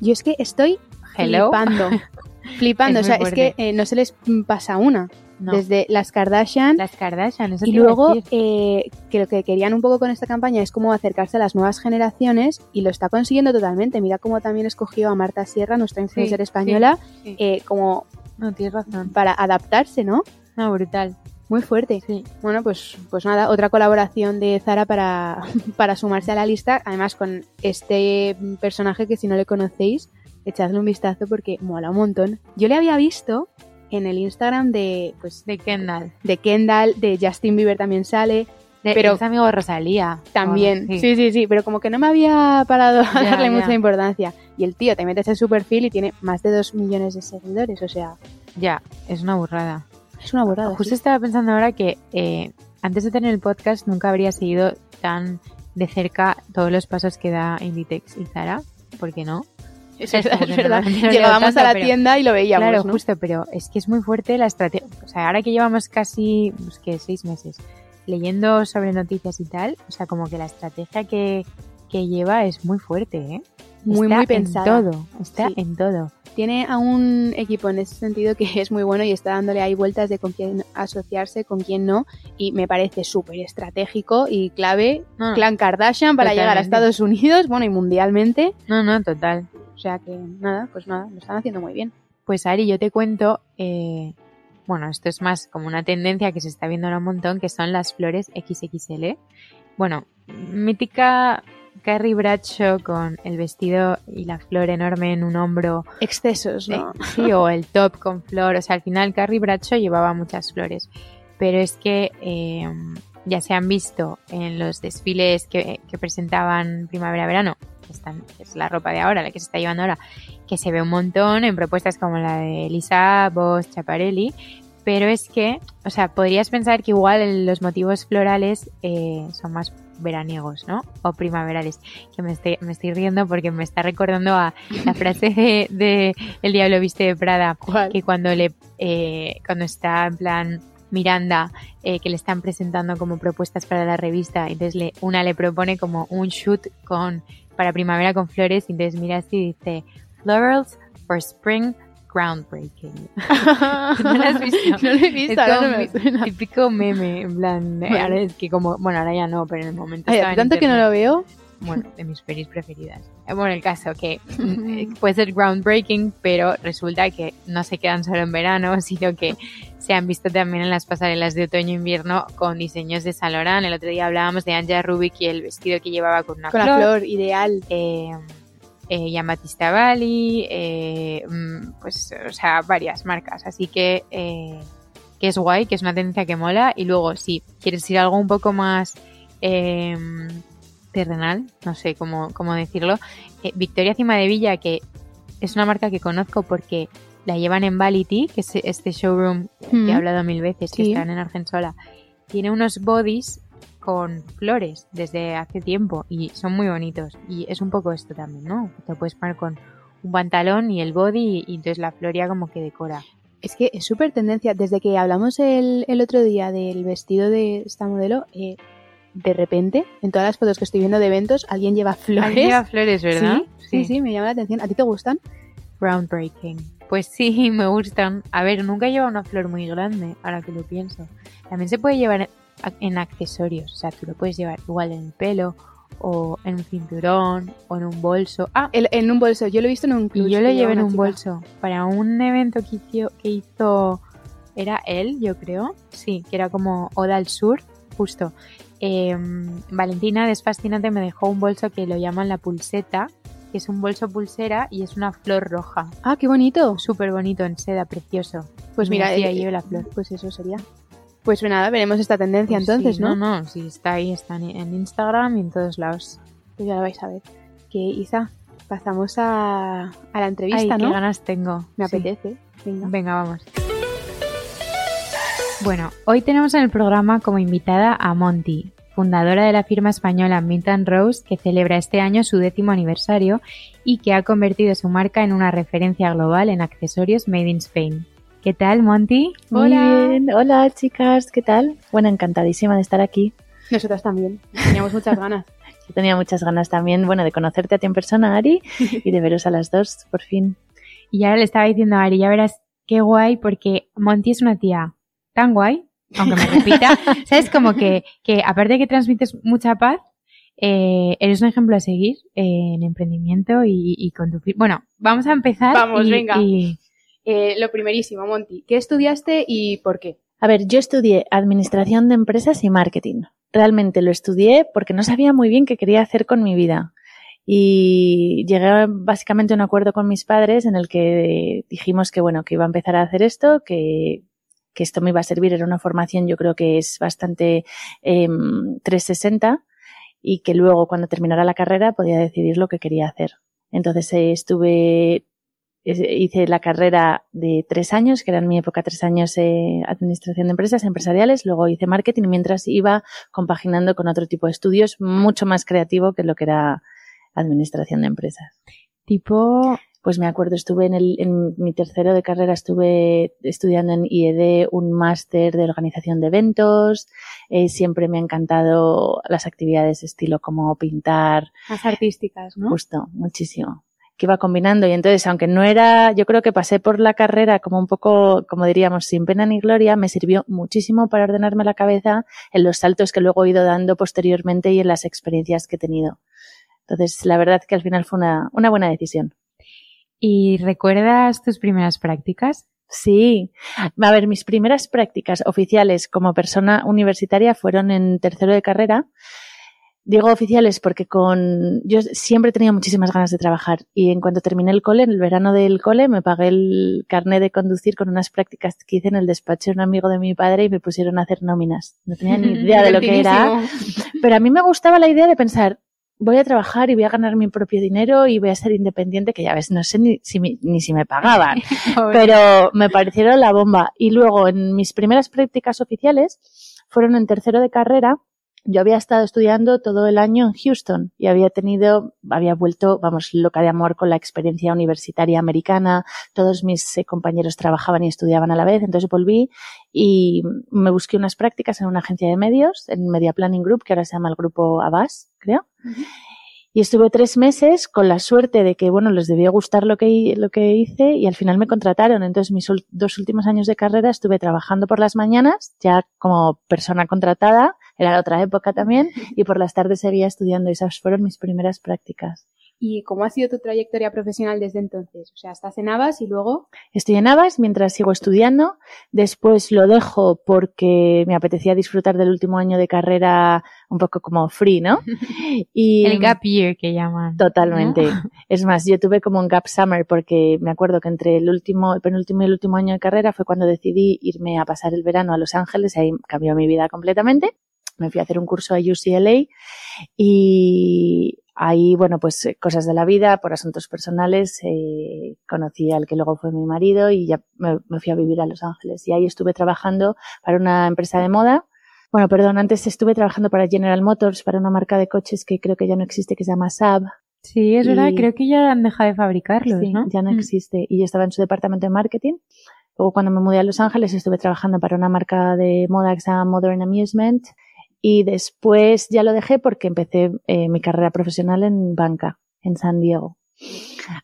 Yo es que estoy Hello. flipando. flipando, Es o sea, es que eh, no se les pasa una. No. Desde las Kardashian Las Kardashian, eso y luego eh, que lo que querían un poco con esta campaña es como acercarse a las nuevas generaciones y lo está consiguiendo totalmente. Mira cómo también escogió a Marta Sierra, nuestra influencer Sí, española, sí. eh, como No, tienes razón. para adaptarse, ¿no? No, brutal. Muy fuerte. Sí. Bueno, pues, pues nada, otra colaboración de Zara para, para sumarse a la lista, además con este personaje que si no le conocéis, echadle un vistazo porque mola un montón. Yo le había visto en el Instagram de, pues, De Kendall. de Kendall, de Justin Bieber también sale, De, Pero- es amigo de Rosalía. también. Sí. sí, sí, pero como que no me había parado a darle mucha importancia. Y el tío te metes en su perfil y tiene más de dos millones de seguidores, o sea, Ya, es una burrada. es una burrada. Justo sí. estaba pensando ahora que eh, antes de tener el podcast nunca habría seguido tan de cerca todos los pasos que da Inditex y Zara. ¿Por qué no? Es es verdad, es Llegábamos tanto, a la pero- tienda y lo veíamos, claro, ¿no? justo, pero es que es muy fuerte la estrategia. O sea, ahora que llevamos casi, pues que seis meses leyendo sobre noticias y tal, o sea, como que la estrategia que, que lleva es muy fuerte, ¿eh? Muy, Está muy pensada. En todo, está Sí. en todo. tiene a un equipo en ese sentido que es muy bueno y está dándole ahí vueltas de con quién asociarse, con quién no, y me parece súper estratégico y clave No, Clan Kardashian para llegar a. Estados Unidos, bueno, y mundialmente. no, no, total. O sea que nada, pues nada, lo están haciendo muy bien. Pues Ari, yo te cuento, eh, bueno, esto es más como una tendencia que se está viendo ahora un montón, que son las flores XXL. Bueno, mítica Carrie Bradshaw con el vestido y la flor enorme en un hombro, Excesos, ¿no? eh, sí, o el top con flor, o sea, al final Carrie Bradshaw llevaba muchas flores, pero es que eh, ya se han visto en los desfiles que, que presentaban primavera-verano, están- que es la ropa de ahora, la que se está llevando ahora, que se ve un montón en propuestas como la de Lisa Bosch, Chaparelli, pero es que, o sea, podrías pensar que igual los motivos florales eh, son más veraniegos, ¿no? O primaverales. Que me estoy, me estoy riendo porque me está recordando a la frase de, de El diablo viste de Prada, ¿Cuál? que cuando le eh, cuando está en plan Miranda eh, que le están presentando como propuestas para la revista entonces le, una le propone como un shoot con para primavera con flores y entonces mira así y dice florals for spring groundbreaking ¿No lo has visto? no lo he visto, es como no me suena. típico meme en plan Bueno. ahora es que como bueno ahora ya no pero en el momento Ay, en tanto que no lo veo. Bueno, de mis pelis preferidas. Eh, Bueno, el caso que mm, puede ser groundbreaking, pero resulta que no se quedan solo en verano, sino que se han visto también en las pasarelas de otoño-invierno con diseños de Saint Laurent. El otro día hablábamos de Anja Rubik y el vestido que llevaba con una Con flor. la flor, ideal. Eh, eh, Giambattista Bali, eh, mm, pues, o sea, varias marcas. Así que, eh, que es guay, que es una tendencia que mola. Y luego, si quieres ir a algo un poco más eh, terrenal, no sé cómo, cómo decirlo, eh, Victoria Cima de Villa, que es una marca que conozco porque la llevan en Vality, que es este showroom que Mm. he hablado mil veces, que Sí. están en Argensola. Tiene unos bodies con flores desde hace tiempo y son muy bonitos. Y es un poco esto también, ¿no? Te puedes poner con un pantalón y el body y entonces la flor ya como que decora. Es que es súper tendencia. Desde que hablamos el, el otro día del vestido de esta modelo, eh, de repente, en todas las fotos que estoy viendo de eventos, alguien lleva flores. Ahí lleva flores, ¿verdad? Sí, sí, sí, me llama la atención. ¿A ti te gustan? Groundbreaking. Pues sí, me gustan. A ver, nunca lleva una flor muy grande, ahora que lo pienso. También se puede llevar en accesorios, o sea, tú lo puedes llevar igual en el pelo o en un cinturón o en un bolso. Ah, en un bolso, yo lo he visto en un club. Yo lo llevé en un bolso para un evento que hizo, que hizo, era él, yo creo, sí, que era como Oda al Sur, justo. Em, Valentina Desfascinante me dejó un bolso que lo llaman la pulseta, que es un bolso pulsera y es una flor roja. Ah, qué bonito. Súper bonito en seda, precioso. Pues mira, ahí eh, la flor. Pues eso sería. Pues nada, veremos esta tendencia pues entonces, ¿no? No, no, sí, está ahí, está en Instagram y en todos lados. Pues ya lo vais a ver. Que Isa, pasamos a, a la entrevista, Ay, ¿no? qué ganas tengo. Me apetece. Venga. Venga, vamos. Bueno, hoy tenemos en el programa como invitada a Monty, fundadora de la firma española Mint Rose, que celebra este año su décimo aniversario y que ha convertido su marca en una referencia global en accesorios made in Spain. ¿Qué tal, Monty? Hola. Muy bien. Hola, chicas. ¿Qué tal? Bueno, encantadísima de estar aquí. Nosotras también. Teníamos muchas ganas. Yo tenía muchas ganas también, bueno, de conocerte a ti en persona, Ari, y de veros a las dos, por fin. Y ahora le estaba diciendo a Ari, ya verás qué guay, porque Monty es una tía tan guay, aunque me repita, ¿sabes? Como que, que aparte de que transmites mucha paz, eh, eres un ejemplo a seguir eh, en emprendimiento y, y con tu... Bueno, vamos a empezar. Vamos, venga. Y, eh, lo primerísimo, Monty, ¿qué estudiaste y por qué? A ver, yo estudié Administración de Empresas y Marketing. Realmente lo estudié porque no sabía muy bien qué quería hacer con mi vida. Y llegué básicamente a un acuerdo con mis padres en el que dijimos que, bueno, que iba a empezar a hacer esto, que, que esto me iba a servir. Era una formación, yo creo que es bastante eh, 360 y que luego, cuando terminara la carrera, podía decidir lo que quería hacer. Entonces eh, estuve hice la carrera de tres años, que era en mi época tres años de administración de empresas empresariales, luego hice marketing mientras iba compaginando con otro tipo de estudios mucho más creativo que lo que era administración de empresas. Tipo, pues me acuerdo, estuve en, el, en mi tercero de carrera, estuve estudiando en IED un máster de organización de eventos. Eh, siempre me ha encantado las actividades de estilo como pintar. Más artísticas, ¿no? Justo, muchísimo que iba combinando y entonces aunque no era, yo creo que pasé por la carrera como un poco, como diríamos, sin pena ni gloria, me sirvió muchísimo para ordenarme la cabeza en los saltos que luego he ido dando posteriormente y en las experiencias que he tenido. Entonces, la verdad que al final fue una, una buena decisión. ¿Y recuerdas tus primeras prácticas? Sí. A ver, mis primeras prácticas oficiales como persona universitaria fueron en tercero de carrera Digo oficiales porque con yo siempre he tenido muchísimas ganas de trabajar y en cuanto terminé el cole, en el verano del cole, me pagué el carnet de conducir con unas prácticas que hice en el despacho de un amigo de mi padre y me pusieron a hacer nóminas. No tenía ni idea de lo que era, pero a mí me gustaba la idea de pensar, voy a trabajar y voy a ganar mi propio dinero y voy a ser independiente, que ya ves, no sé ni si, ni si me pagaban, pero me parecieron la bomba. Y luego en mis primeras prácticas oficiales fueron en tercero de carrera yo había estado estudiando todo el año en Houston y había tenido, había vuelto, vamos, loca de amor con la experiencia universitaria americana. Todos mis eh, compañeros trabajaban y estudiaban a la vez, entonces volví y me busqué unas prácticas en una agencia de medios, en Media Planning Group, que ahora se llama el grupo Abbas, creo. Y estuve tres meses con la suerte de que, bueno, les debió gustar lo que, lo que hice y al final me contrataron. Entonces, mis dos últimos años de carrera estuve trabajando por las mañanas, ya como persona contratada, era otra época también, y por las tardes seguía estudiando. Esas fueron mis primeras prácticas. ¿Y cómo ha sido tu trayectoria profesional desde entonces? O sea, estás en Avas y luego. Estoy en Avas mientras sigo estudiando. Después lo dejo porque me apetecía disfrutar del último año de carrera un poco como free, ¿no? Y el gap year que llaman. Totalmente. Es más, yo tuve como un gap summer porque me acuerdo que entre el último, el penúltimo y el último año de carrera fue cuando decidí irme a pasar el verano a Los Ángeles y ahí cambió mi vida completamente me fui a hacer un curso a UCLA y ahí, bueno, pues eh, cosas de la vida, por asuntos personales, eh, conocí al que luego fue mi marido y ya me, fui a vivir a Los Ángeles. Y ahí estuve trabajando para una empresa de moda. Bueno, perdón, antes estuve trabajando para General Motors, para una marca de coches que creo que ya no existe, que se llama Saab. Sí, es verdad, creo que ya han dejado de fabricarlos, sí, ¿no? ya no mm. existe. Y yo estaba en su departamento de marketing. Luego cuando me mudé a Los Ángeles estuve trabajando para una marca de moda que se llama Modern Amusement y después ya lo dejé porque empecé eh, mi carrera profesional en banca, en San Diego.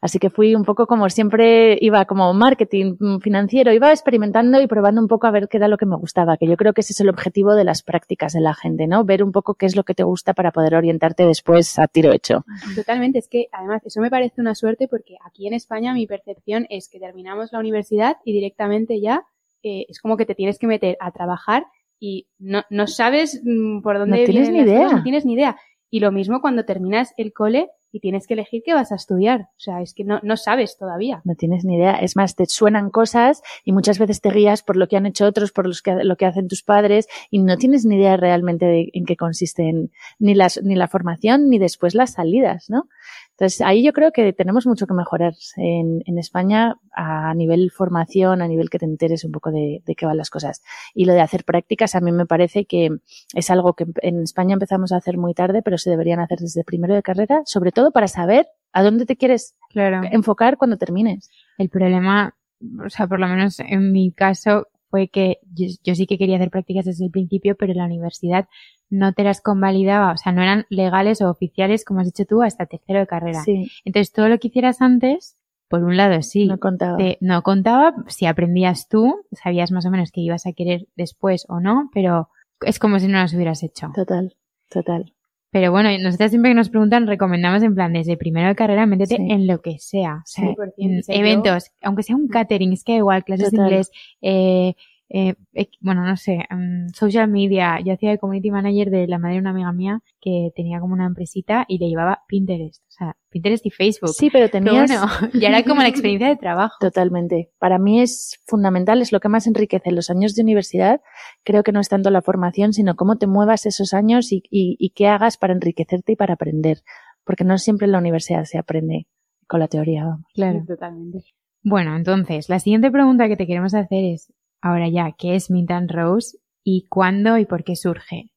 Así que fui un poco como siempre iba como marketing financiero, iba experimentando y probando un poco a ver qué era lo que me gustaba, que yo creo que ese es el objetivo de las prácticas de la gente, ¿no? Ver un poco qué es lo que te gusta para poder orientarte después a tiro hecho. Totalmente, es que además eso me parece una suerte porque aquí en España mi percepción es que terminamos la universidad y directamente ya eh, es como que te tienes que meter a trabajar y no, no sabes mm, por dónde no tienes ni idea. no tienes ni idea. Y lo mismo cuando terminas el cole y tienes que elegir qué vas a estudiar. O sea, es que no, no sabes todavía. No tienes ni idea. Es más, te suenan cosas y muchas veces te guías por lo que han hecho otros, por los que, lo que hacen tus padres y no tienes ni idea realmente de en qué consisten ni, las, ni la formación ni después las salidas, ¿no? Entonces, ahí yo creo que tenemos mucho que mejorar en, en España a nivel formación, a nivel que te enteres un poco de, de, qué van las cosas. Y lo de hacer prácticas, a mí me parece que es algo que en España empezamos a hacer muy tarde, pero se deberían hacer desde primero de carrera, sobre todo para saber a dónde te quieres claro. enfocar cuando termines. El problema, o sea, por lo menos en mi caso, fue que yo, yo, sí que quería hacer prácticas desde el principio, pero la universidad no te las convalidaba, o sea, no eran legales o oficiales, como has dicho tú, hasta tercero de carrera. Sí. Entonces, todo lo que hicieras antes, por un lado, sí. No contaba. Te, no contaba, si aprendías tú, sabías más o menos que ibas a querer después o no, pero es como si no las hubieras hecho. Total, total. Pero bueno, nosotros siempre que nos preguntan, recomendamos en plan, desde primero de carrera, métete Sí. en lo que sea. O sea, 100%, en o sea, yo- eventos, aunque sea un catering, es que da igual, clases Total. de inglés, eh, eh, bueno, no sé, mm, social media. Yo hacía de community manager de la madre de una amiga mía que tenía como una empresita y le llevaba Pinterest. O sea, Pinterest y Facebook. Sí, pero Pero tenías... bueno, ya era como la experiencia de trabajo. Totalmente. Para mí es fundamental, es lo que más enriquece los años de universidad. Creo que no es tanto la formación, sino cómo te muevas esos años y, y, y qué hagas para enriquecerte y para aprender. Porque no siempre en la universidad se aprende con la teoría. vamos. Claro. Totalmente. Bueno, entonces, la siguiente pregunta que te queremos hacer es, ahora ya, ¿qué es Mint and Rose y cuándo y por qué surge?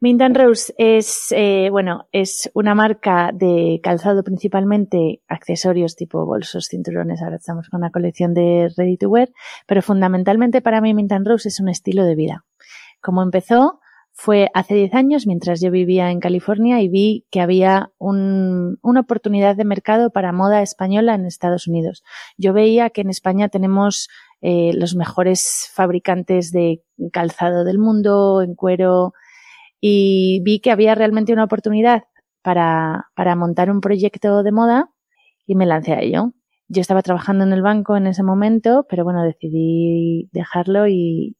Mint and Rose es, eh, bueno, es una marca de calzado principalmente, accesorios tipo bolsos, cinturones, ahora estamos con una colección de ready to wear, pero fundamentalmente para mí Mint and Rose es un estilo de vida. Como empezó, fue hace 10 años mientras yo vivía en California y vi que había un, una oportunidad de mercado para moda española en Estados Unidos. Yo veía que en España tenemos eh, los mejores fabricantes de calzado del mundo, en cuero, y vi que había realmente una oportunidad para, para montar un proyecto de moda y me lancé a ello. Yo estaba trabajando en el banco en ese momento, pero bueno, decidí dejarlo y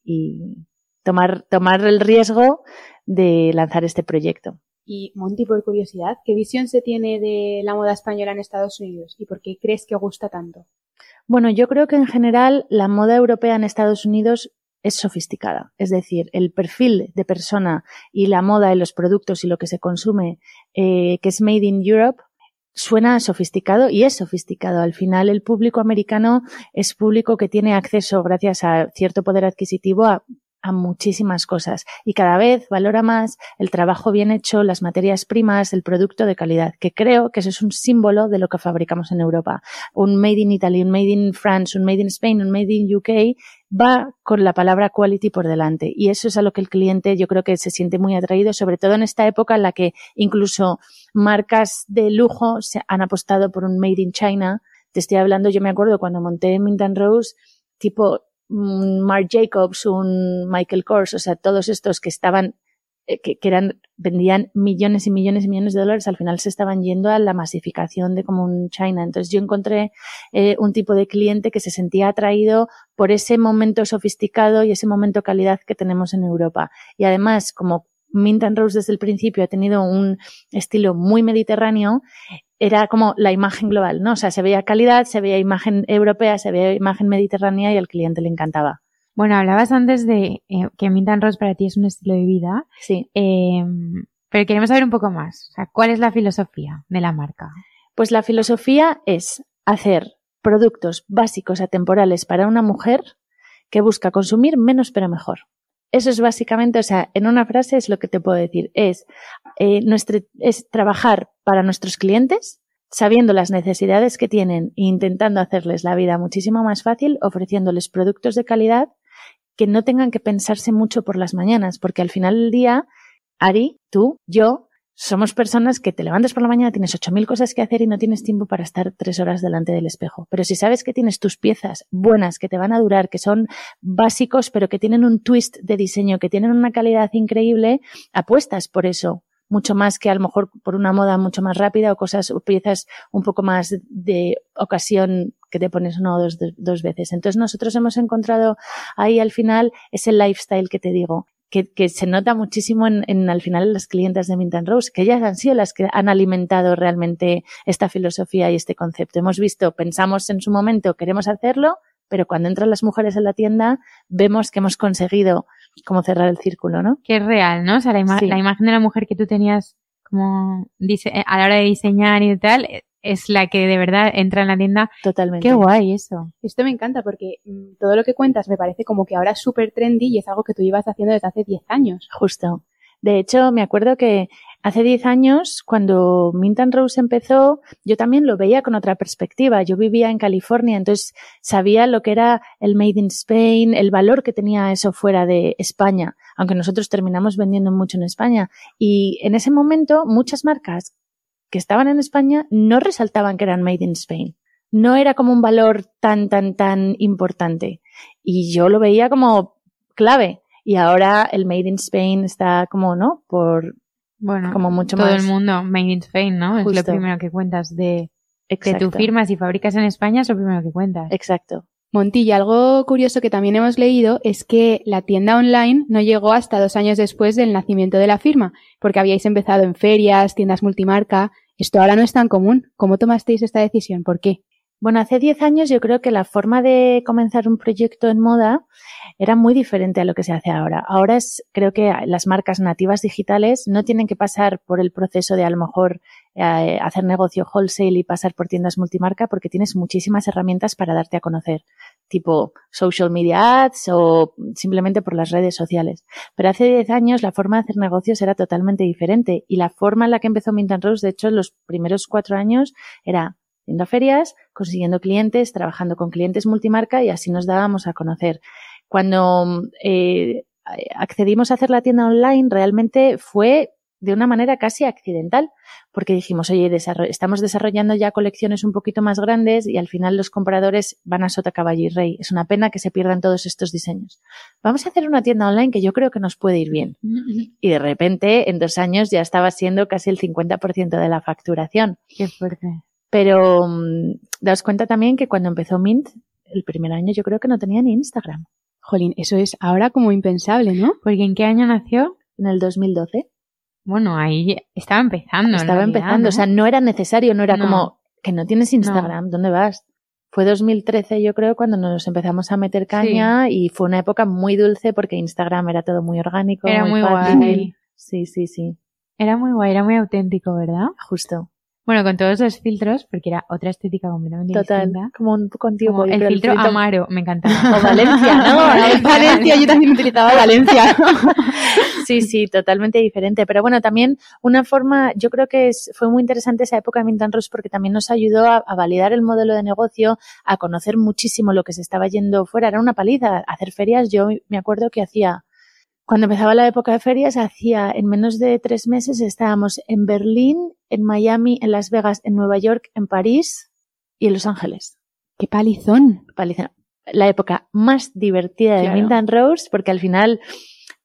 tomar, tomar el riesgo de lanzar este proyecto. Y Monty, por curiosidad, ¿qué visión se tiene de la moda española en Estados Unidos y por qué crees que gusta tanto? Bueno, yo creo que en general la moda europea en Estados Unidos es sofisticada. Es decir, el perfil de persona y la moda y los productos y lo que se consume eh, que es made in Europe suena sofisticado y es sofisticado. Al final el público americano es público que tiene acceso gracias a cierto poder adquisitivo a a muchísimas cosas y cada vez valora más el trabajo bien hecho, las materias primas, el producto de calidad, que creo que eso es un símbolo de lo que fabricamos en Europa. Un made in Italy, un made in France, un made in Spain, un made in UK va con la palabra quality por delante y eso es a lo que el cliente yo creo que se siente muy atraído, sobre todo en esta época en la que incluso marcas de lujo se han apostado por un made in China. Te estoy hablando, yo me acuerdo cuando monté Mint Rose, tipo un Marc Jacobs, un Michael Kors, o sea, todos estos que estaban, eh, que, que, eran, vendían millones y millones y millones de dólares, al final se estaban yendo a la masificación de como un China. Entonces yo encontré eh, un tipo de cliente que se sentía atraído por ese momento sofisticado y ese momento calidad que tenemos en Europa. Y además, como Mint and Rose desde el principio ha tenido un estilo muy mediterráneo, era como la imagen global, ¿no? O sea, se veía calidad, se veía imagen europea, se veía imagen mediterránea y al cliente le encantaba. Bueno, hablabas antes de eh, que Mint and Rose para ti es un estilo de vida. Sí. Eh, pero queremos saber un poco más. O sea, ¿cuál es la filosofía de la marca? Pues la filosofía es hacer productos básicos atemporales para una mujer que busca consumir menos pero mejor. Eso es básicamente, o sea, en una frase es lo que te puedo decir. Es, eh, nuestro, es trabajar para nuestros clientes, sabiendo las necesidades que tienen e intentando hacerles la vida muchísimo más fácil, ofreciéndoles productos de calidad que no tengan que pensarse mucho por las mañanas, porque al final del día, Ari, tú, yo, somos personas que te levantas por la mañana, tienes 8.000 cosas que hacer y no tienes tiempo para estar tres horas delante del espejo. Pero si sabes que tienes tus piezas buenas, que te van a durar, que son básicos, pero que tienen un twist de diseño, que tienen una calidad increíble, apuestas por eso mucho más que a lo mejor por una moda mucho más rápida o cosas o piezas un poco más de ocasión que te pones una o dos, dos veces. Entonces nosotros hemos encontrado ahí al final ese lifestyle que te digo, que, que, se nota muchísimo en, en, al final las clientes de Mint Rose, que ellas han sido las que han alimentado realmente esta filosofía y este concepto. Hemos visto, pensamos en su momento, queremos hacerlo, pero cuando entran las mujeres en la tienda, vemos que hemos conseguido como cerrar el círculo, ¿no? Que es real, ¿no? O sea, la, ima la imagen de la mujer que tú tenías como a la hora de diseñar y tal, es la que de verdad entra en la tienda. Totalmente. Qué guay eso. Esto me encanta porque mm, todo lo que cuentas me parece como que ahora es súper trendy y es algo que tú ibas haciendo desde hace 10 años. Justo. De hecho, me acuerdo que hace 10 años, cuando Mint Rose empezó, yo también lo veía con otra perspectiva. Yo vivía en California, entonces sabía lo que era el Made in Spain, el valor que tenía eso fuera de España, aunque nosotros terminamos vendiendo mucho en España. Y en ese momento, muchas marcas que estaban en España no resaltaban que eran made in Spain. No era como un valor tan, tan, tan importante. Y yo lo veía como clave. Y ahora el made in Spain está como, ¿no? Por, bueno, como mucho todo más. el mundo made in Spain, ¿no? Es lo primero que cuentas de, Exacto. de tu firma. Si fabricas en España, es lo primero que cuentas. Exacto. Montilla, algo curioso que también hemos leído es que la tienda online no llegó hasta dos años después del nacimiento de la firma, porque habíais empezado en ferias, tiendas multimarca. Esto ahora no es tan común. ¿Cómo tomasteis esta decisión? ¿Por qué? Bueno, hace 10 años yo creo que la forma de comenzar un proyecto en moda era muy diferente a lo que se hace ahora. Ahora es, creo que las marcas nativas digitales no tienen que pasar por el proceso de a lo mejor eh, hacer negocio wholesale y pasar por tiendas multimarca porque tienes muchísimas herramientas para darte a conocer, tipo social media ads o simplemente por las redes sociales. Pero hace 10 años la forma de hacer negocios era totalmente diferente y la forma en la que empezó Mint Rose, de hecho, en los primeros cuatro años era yendo a ferias, consiguiendo clientes, trabajando con clientes multimarca y así nos dábamos a conocer. Cuando eh, accedimos a hacer la tienda online, realmente fue de una manera casi accidental, porque dijimos, oye, desarroll estamos desarrollando ya colecciones un poquito más grandes y al final los compradores van a Sota Caballo y Rey. Es una pena que se pierdan todos estos diseños. Vamos a hacer una tienda online que yo creo que nos puede ir bien. Y de repente, en dos años ya estaba siendo casi el 50% de la facturación. Qué fuerte. Pero um, daos cuenta también que cuando empezó Mint, el primer año yo creo que no tenía ni Instagram. Jolín, eso es ahora como impensable, ¿no? Porque ¿en qué año nació? En el 2012. Bueno, ahí estaba empezando. Estaba realidad, empezando, ¿no? o sea, no era necesario, no era No. como que no tienes Instagram, ¿dónde vas? Fue 2013, yo creo, cuando nos empezamos a meter caña y fue una época muy dulce porque Instagram era todo muy orgánico, Era muy fácil. guay. Sí, sí, sí, Era muy guay, era muy auténtico, ¿verdad? justo. Bueno, con todos los filtros, porque era otra estética completamente Total, distinta. como un yo el filtro Amaro, me encantaba. O Valencia, ¿no? Valencia, yo también utilizaba Valencia. Sí, sí, totalmente diferente. Pero bueno, también una forma, yo creo que es, fue muy interesante esa época de Mint Rose porque también nos ayudó a, a, validar el modelo de negocio, a conocer muchísimo lo que se estaba yendo fuera. Era una paliza. Hacer ferias, yo me acuerdo que hacía, cuando empezaba la época de ferias, hacía en menos de tres meses estábamos en Berlín, en Miami, en Las Vegas, en Nueva York, en París y en Los Ángeles. ¡Qué palizón! Paliza. La época más divertida de Claro. Mint and Rose porque al final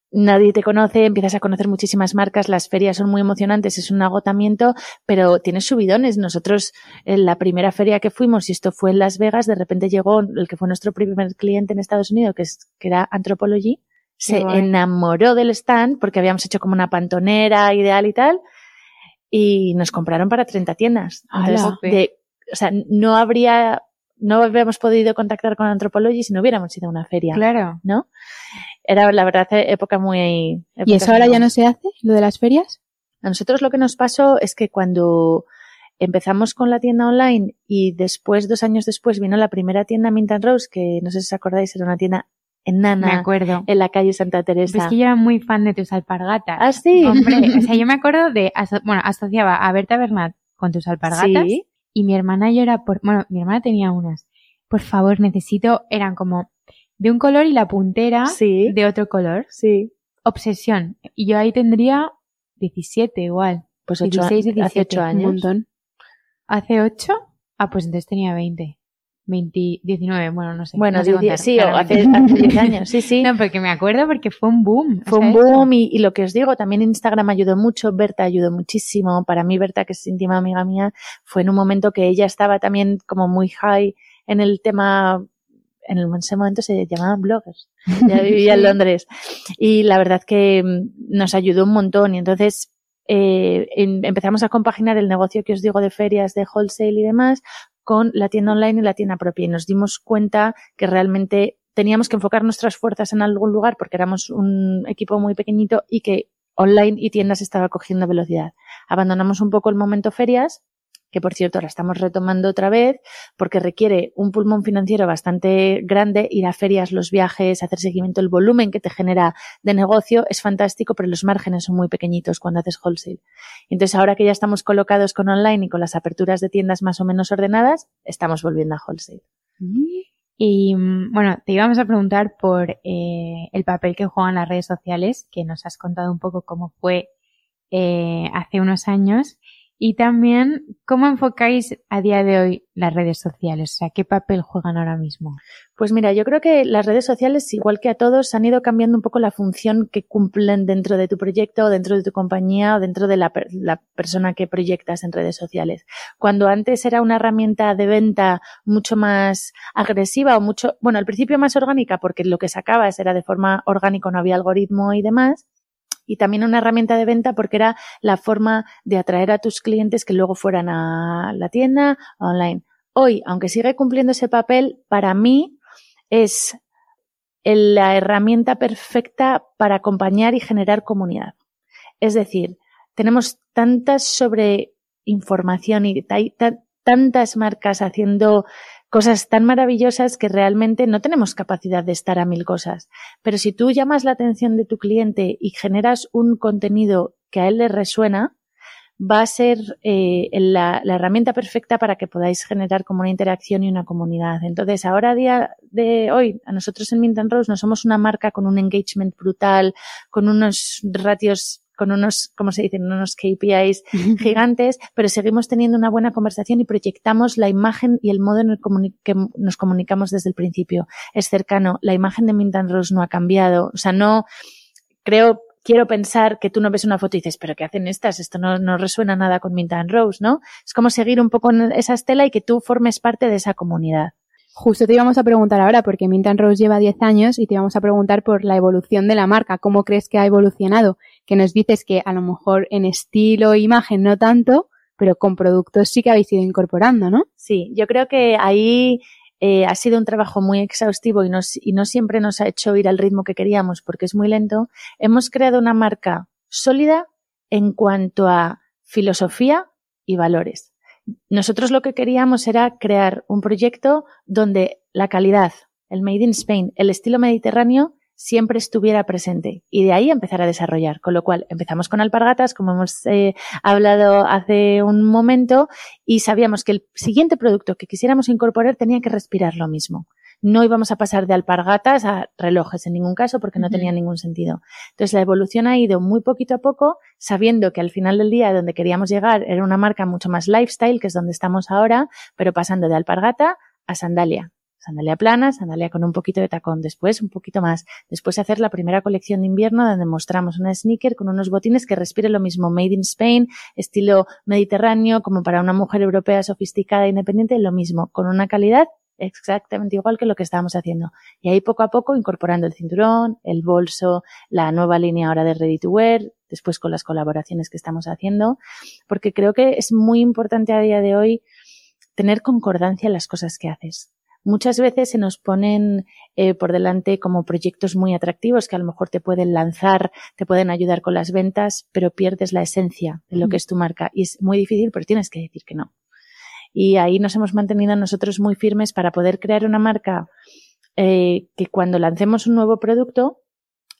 nadie te conoce, empiezas a conocer muchísimas marcas, las ferias son muy emocionantes, es un agotamiento, pero tienes subidones. Nosotros, en la primera feria que fuimos, y esto fue en Las Vegas, de repente llegó el que fue nuestro primer cliente en Estados Unidos, que, es, que era Anthropology, se enamoró del stand porque habíamos hecho como una pantonera ideal y tal, y nos compraron para 30 tiendas. Entonces, ¡Hala! de, o sea, no habría, no habríamos podido contactar con Anthropology si no hubiéramos ido a una feria, Claro. ¿no? Era, la verdad, época muy... ¿Y eso ahora muy ya no se hace, lo de las ferias? a nosotros lo que nos pasó es que cuando empezamos con la tienda online y después, dos años después, vino la primera tienda Mint Rose, que no sé si os acordáis, era una tienda Me enana acuerdo. en la calle Santa Teresa. Pues es que yo era muy fan de tus alpargatas. ¿Ah, sí? Hombre, o sea, yo me acuerdo de, aso- bueno, asociaba a Berta Bernat con tus alpargatas Sí, y mi hermana yo era por, bueno, mi hermana tenía unas. Por favor, necesito, eran como de un color y la puntera sí, de otro color. sí. Obsesión. Y yo ahí tendría 17 igual. Pues ocho, 16, 17, hace ocho Un años. montón. ¿Hace 8? Ah, pues entonces tenía 20. 20, 19, bueno, no sé. Bueno, no sé contar, sí, o hace, hace 10 años, sí, sí. No, porque me acuerdo porque fue un boom. Fue un boom y, y lo que os digo, también Instagram ayudó mucho, Berta ayudó muchísimo. Para mí, Berta, que es íntima amiga mía, fue en un momento que ella estaba también como muy high en el tema, en el- en ese momento se llamaban bloggers. Ya vivía en Londres. Y la verdad que mm, nos ayudó un montón y entonces eh, em- empezamos a compaginar el negocio que os digo de ferias, de wholesale y demás con la tienda online y la tienda propia y nos dimos cuenta que realmente teníamos que enfocar nuestras fuerzas en algún lugar porque éramos un equipo muy pequeñito y que online y tiendas estaba cogiendo velocidad. Abandonamos un poco el momento ferias, que por cierto ahora estamos retomando otra vez porque requiere un pulmón financiero bastante grande, ir a ferias, los viajes, hacer seguimiento, el volumen que te genera de negocio es fantástico, pero los márgenes son muy pequeñitos cuando haces wholesale. Entonces ahora que ya estamos colocados con online y con las aperturas de tiendas más o menos ordenadas, estamos volviendo a wholesale. Y bueno, te íbamos a preguntar por eh, el papel que juegan las redes sociales, que nos has contado un poco cómo fue eh, hace unos años, y también cómo enfocáis a día de hoy las redes sociales, o sea, qué papel juegan ahora mismo. Pues mira, yo creo que las redes sociales, igual que a todos, han ido cambiando un poco la función que cumplen dentro de tu proyecto o dentro de tu compañía o dentro de la, la persona que proyectas en redes sociales. Cuando antes era una herramienta de venta mucho más agresiva o mucho, bueno, al principio más orgánica porque lo que sacabas era de forma orgánica, no había algoritmo y demás. Y también una herramienta de venta porque era la forma de atraer a tus clientes que luego fueran a la tienda online. Hoy, aunque sigue cumpliendo ese papel, para mí es la herramienta perfecta para acompañar y generar comunidad. Es decir, tenemos tantas sobre información y hay ta- tantas marcas haciendo cosas tan maravillosas que realmente no tenemos capacidad de estar a mil cosas. Pero si tú llamas la atención de tu cliente y generas un contenido que a él le resuena, va a ser eh, la, herramienta perfecta para que podáis generar como una interacción y una comunidad. Entonces, ahora a día de hoy, a nosotros en Mint Rose no somos una marca con un engagement brutal, con unos ratios, con unos, ¿cómo se dicen? Unos KPIs gigantes, pero seguimos teniendo una buena conversación y proyectamos la imagen y el modo en el que nos comunicamos desde el principio. Es cercano, la imagen de Mint and Rose no ha cambiado, o sea, no, creo, quiero pensar que tú no ves una foto y dices, pero ¿qué hacen estas? Esto no, no resuena nada con Mint and Rose, ¿no? Es como seguir un poco en esa estela y que tú formes parte de esa comunidad. Justo te íbamos a preguntar ahora, porque Mint and Rose lleva 10 años y te íbamos a preguntar por la evolución de la marca. ¿Cómo crees que ha evolucionado? Que nos dices que a lo mejor en estilo e imagen no tanto, pero con productos sí que habéis ido incorporando, ¿no? Sí, yo creo que ahí eh, ha sido un trabajo muy exhaustivo y y no siempre nos ha hecho ir al ritmo que queríamos porque es muy lento. Hemos creado una marca sólida en cuanto a filosofía y valores. Nosotros lo que queríamos era crear un proyecto donde la calidad, el Made in Spain, el estilo mediterráneo siempre estuviera presente y de ahí empezar a desarrollar. Con lo cual empezamos con alpargatas, como hemos eh, hablado hace un momento, y sabíamos que el siguiente producto que quisiéramos incorporar tenía que respirar lo mismo. No íbamos a pasar de alpargatas a relojes en ningún caso porque no tenía ningún sentido. Entonces la evolución ha ido muy poquito a poco, sabiendo que al final del día donde queríamos llegar era una marca mucho más lifestyle, que es donde estamos ahora, pero pasando de alpargata a sandalia sandalia plana, sandalia con un poquito de tacón, después un poquito más, después hacer la primera colección de invierno donde mostramos una sneaker con unos botines que respire lo mismo made in Spain, estilo mediterráneo, como para una mujer europea sofisticada e independiente, lo mismo, con una calidad exactamente igual que lo que estábamos haciendo. Y ahí poco a poco incorporando el cinturón, el bolso, la nueva línea ahora de ready to wear, después con las colaboraciones que estamos haciendo, porque creo que es muy importante a día de hoy tener concordancia en las cosas que haces muchas veces se nos ponen eh, por delante como proyectos muy atractivos que a lo mejor te pueden lanzar, te pueden ayudar con las ventas, pero pierdes la esencia de lo que es tu marca. Y es muy difícil, pero tienes que decir que no. Y ahí nos hemos mantenido nosotros muy firmes para poder crear una marca eh, que cuando lancemos un nuevo producto,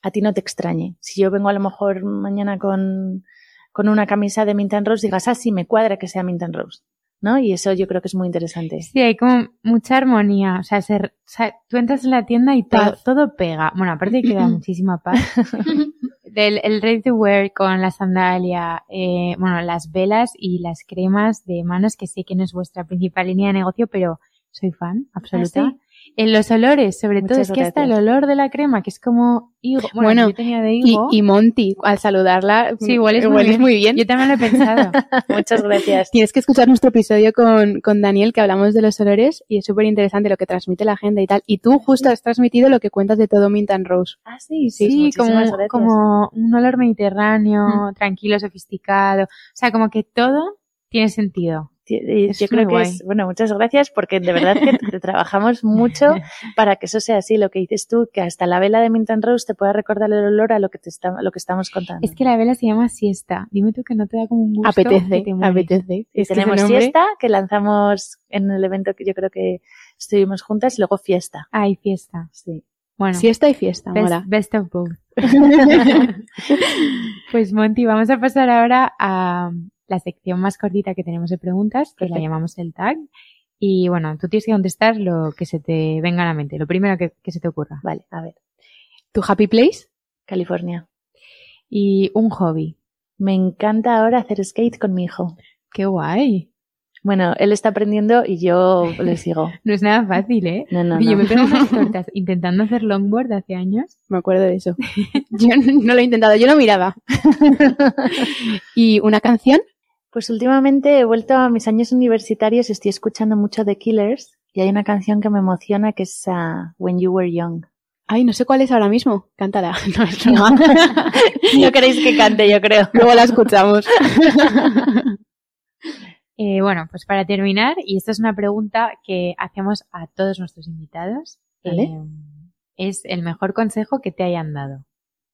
a ti no te extrañe. Si yo vengo a lo mejor mañana con, con una camisa de Mint and Rose, digas, ah, sí, me cuadra que sea Mint and Rose. ¿No? Y eso yo creo que es muy interesante. Sí, hay como mucha armonía. O sea, ser, o sea tú entras en la tienda y todo, todo pega. Bueno, aparte que da muchísima paz. del el ready to wear con la sandalia, eh, bueno, las velas y las cremas de manos, que sé que no es vuestra principal línea de negocio, pero soy fan, absoluta. ¿Ah, sí? En los olores, sobre todo, es que hasta el olor de la crema, que es como higo. Bueno, Bueno, yo tenía de Y, higo. y Monty, al saludarla, sí, igual es hueles muy muy bien. Yo también lo he pensado. Muchas gracias. Tienes que escuchar nuestro episodio con, con Daniel, que hablamos de los olores, y es súper interesante lo que transmite la gente y tal. Y tú justo has transmitido lo que cuentas de todo Mint and Rose. Ah, sí, Sí, sí, como, muchísimas gracias. como un olor mediterráneo, tranquilo, sofisticado. O sea, como que todo tiene sentido. Y Es yo creo que guay. es, bueno, muchas gracias porque de verdad que te- trabajamos mucho para que eso sea así, lo que dices tú, que hasta la vela de Mint and Rose te pueda recordar el olor a lo que te está, lo que estamos contando. Es que la vela se llama siesta. Dime tú que no te da como un gusto. que Apetece, te apetece. Y tenemos nombre- fiesta que lanzamos en el evento que yo creo que estuvimos juntas y luego fiesta. Ay, fiesta. Sí. Bueno, Siesta y fiesta, best, mola. best of both. pues Monty, vamos a pasar ahora a la sección más cortita que tenemos de preguntas, que la llamamos el tag. Y bueno, tú tienes que contestar lo que se te venga a la mente, lo primero que, que se te ocurra. Vale, a ver. ¿Tu happy place? California. Y un hobby. Me encanta ahora hacer skate con mi hijo. Qué guay. Bueno, él está aprendiendo y yo le sigo. No es nada fácil, ¿eh? No, no, Yo no. me pego unas tortas intentando hacer longboard hace años. Me acuerdo de eso. Yo no lo he intentado, yo lo miraba. ¿Y una canción? Pues últimamente he vuelto a mis años universitarios y estoy escuchando mucho The Killers y hay una canción que me emociona que es ah, When You Were Young. Ay, no sé cuál es ahora mismo. Cántala. No, es. No queréis que cante, yo creo. Luego la escuchamos. Eh, bueno, pues para terminar, y esta es una pregunta que hacemos a todos nuestros invitados, Vale. eh, es el mejor consejo que te hayan dado.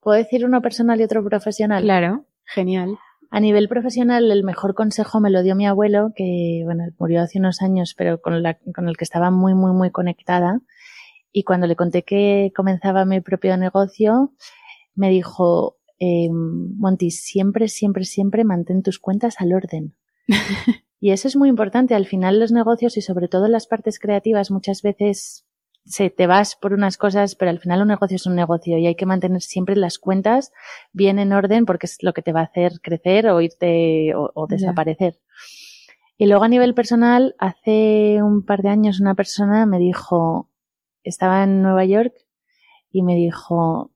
¿Puedo decir uno personal y otro profesional? Claro. Genial. A nivel profesional, el mejor consejo me lo dio mi abuelo, que bueno, murió hace unos años, pero con, la- con el que estaba muy, muy, muy conectada. Y cuando le conté que comenzaba mi propio negocio, me dijo, eh, Monty, siempre, siempre, siempre mantén tus cuentas al orden. y eso es muy importante. Al final los negocios y sobre todo las partes creativas muchas veces se te vas por unas cosas, pero al final un negocio es un negocio y hay que mantener siempre las cuentas bien en orden porque es lo que te va a hacer crecer o irte o, desaparecer. Y luego a nivel personal, hace un par de años una persona me dijo, estaba en Nueva York y me dijo,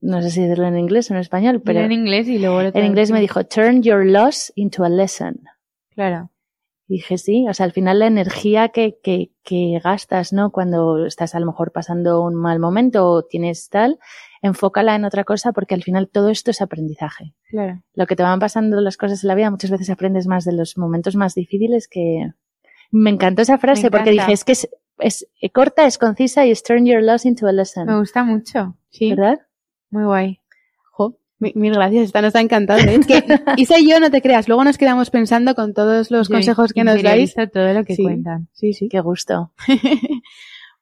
no sé si decirlo en inglés o en español, pero en inglés y luego lo en inglés me dijo, turn your loss into a lesson. Claro. Dije, sí, o sea, al final la energía que, que, que gastas, ¿no? Cuando estás a lo mejor pasando un mal momento o tienes tal, enfócala en otra cosa porque al final todo esto es aprendizaje. Claro. Lo que te van pasando las cosas en la vida, muchas veces aprendes más de los momentos más difíciles que... Me encantó esa frase porque dije, es que es, es corta, es concisa y es turn your loss into a lesson. Me gusta mucho. Sí. ¿Verdad? Muy guay. Mil gracias, esta nos ha encantado. ¿eh? Es que Isa y yo, no te creas, luego nos quedamos pensando con todos los Yo consejos que nos dais. todo lo que Sí. cuentan. Sí, sí. Qué gusto.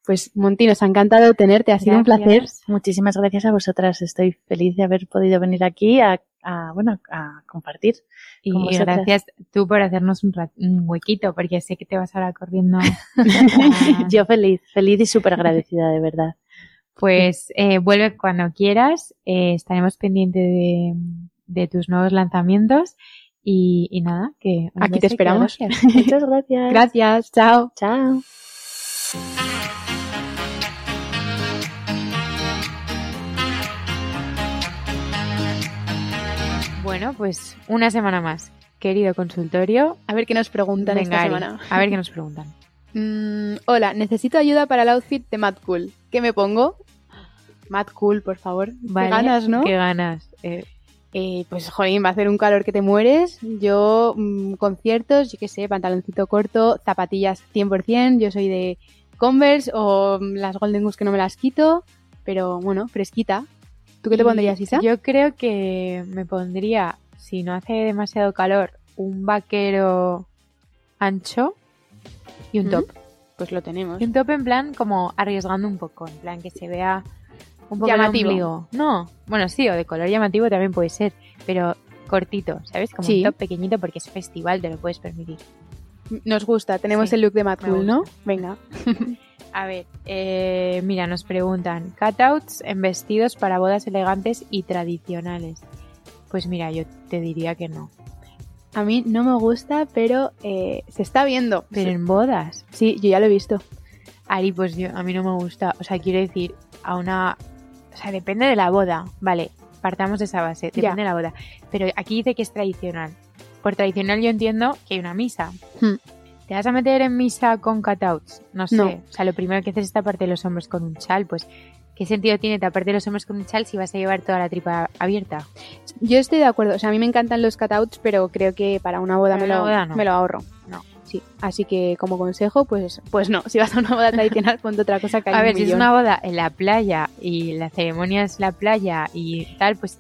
Pues Monty, nos ha encantado tenerte, ha sido un placer. Muchísimas gracias a vosotras. Estoy feliz de haber podido venir aquí a, a, bueno, a compartir. Y, vosotras. gracias tú por hacernos un, un huequito, porque sé que te vas ahora corriendo. Yo feliz, feliz y súper agradecida, de verdad. Pues eh, vuelve cuando quieras. eh, estaremos pendientes de, de tus nuevos lanzamientos. Y, y nada, que Aquí te esperamos. gracias. Muchas gracias. Gracias, chao. Chao. Bueno, pues una semana más. Querido consultorio, A ver qué nos preguntan venga, esta Ari, semana. a ver qué nos preguntan. Mm, hola, necesito ayuda para el outfit de Mad Cool. ¿Qué me pongo? Mad Cool, por favor. Vale, Qué ganas, ¿no? Qué ganas. Eh, Eh, pues, jolín, va a hacer un calor que te mueres. Yo, mm, conciertos, yo qué sé, pantaloncito corto, zapatillas 100%. Yo soy de Converse o mm, las Golden Goose que no me las quito. Pero bueno, fresquita. ¿Tú qué te y pondrías, Isa? Yo creo que me pondría, si no hace demasiado calor, un vaquero ancho y un ¿Mm? top. Pues lo tenemos. Y un top en plan como arriesgando un poco, en plan que se vea un poco Llamativo. No, bueno, sí, o de color llamativo también puede ser, pero cortito, ¿sabes? Como Sí. un top pequeñito porque es festival, te lo puedes permitir. Nos gusta, tenemos Sí, el look de me Cool, ¿no? Venga. A ver, eh, mira, nos preguntan, cutouts en vestidos para bodas elegantes y tradicionales. Pues mira, yo te diría que no. A mí no me gusta, pero eh, se está viendo. Pero en bodas. Sí, yo ya lo he visto. Ari, pues yo, a mí no me gusta. O sea, quiero decir, a una... O sea, depende de la boda. Vale, partamos de esa base. Depende Ya. de la boda. Pero aquí dice que es tradicional. Por tradicional yo entiendo que hay una misa. Hmm. ¿Te vas a meter en misa con cutouts? No sé. No. O sea, lo primero que haces es taparte los hombros con un chal. Pues, ¿qué sentido tiene taparte los hombros con un chal si vas a llevar toda la tripa abierta? Yo estoy de acuerdo. O sea, a mí me encantan los cutouts, pero creo que para una boda, Para me, lo, boda no. me lo ahorro. No. Sí. Así que como consejo, pues, pues no. Si vas a una boda tradicional, ponte otra cosa que hay A un ver, si es una boda en la playa y la ceremonia es la playa y tal, pues,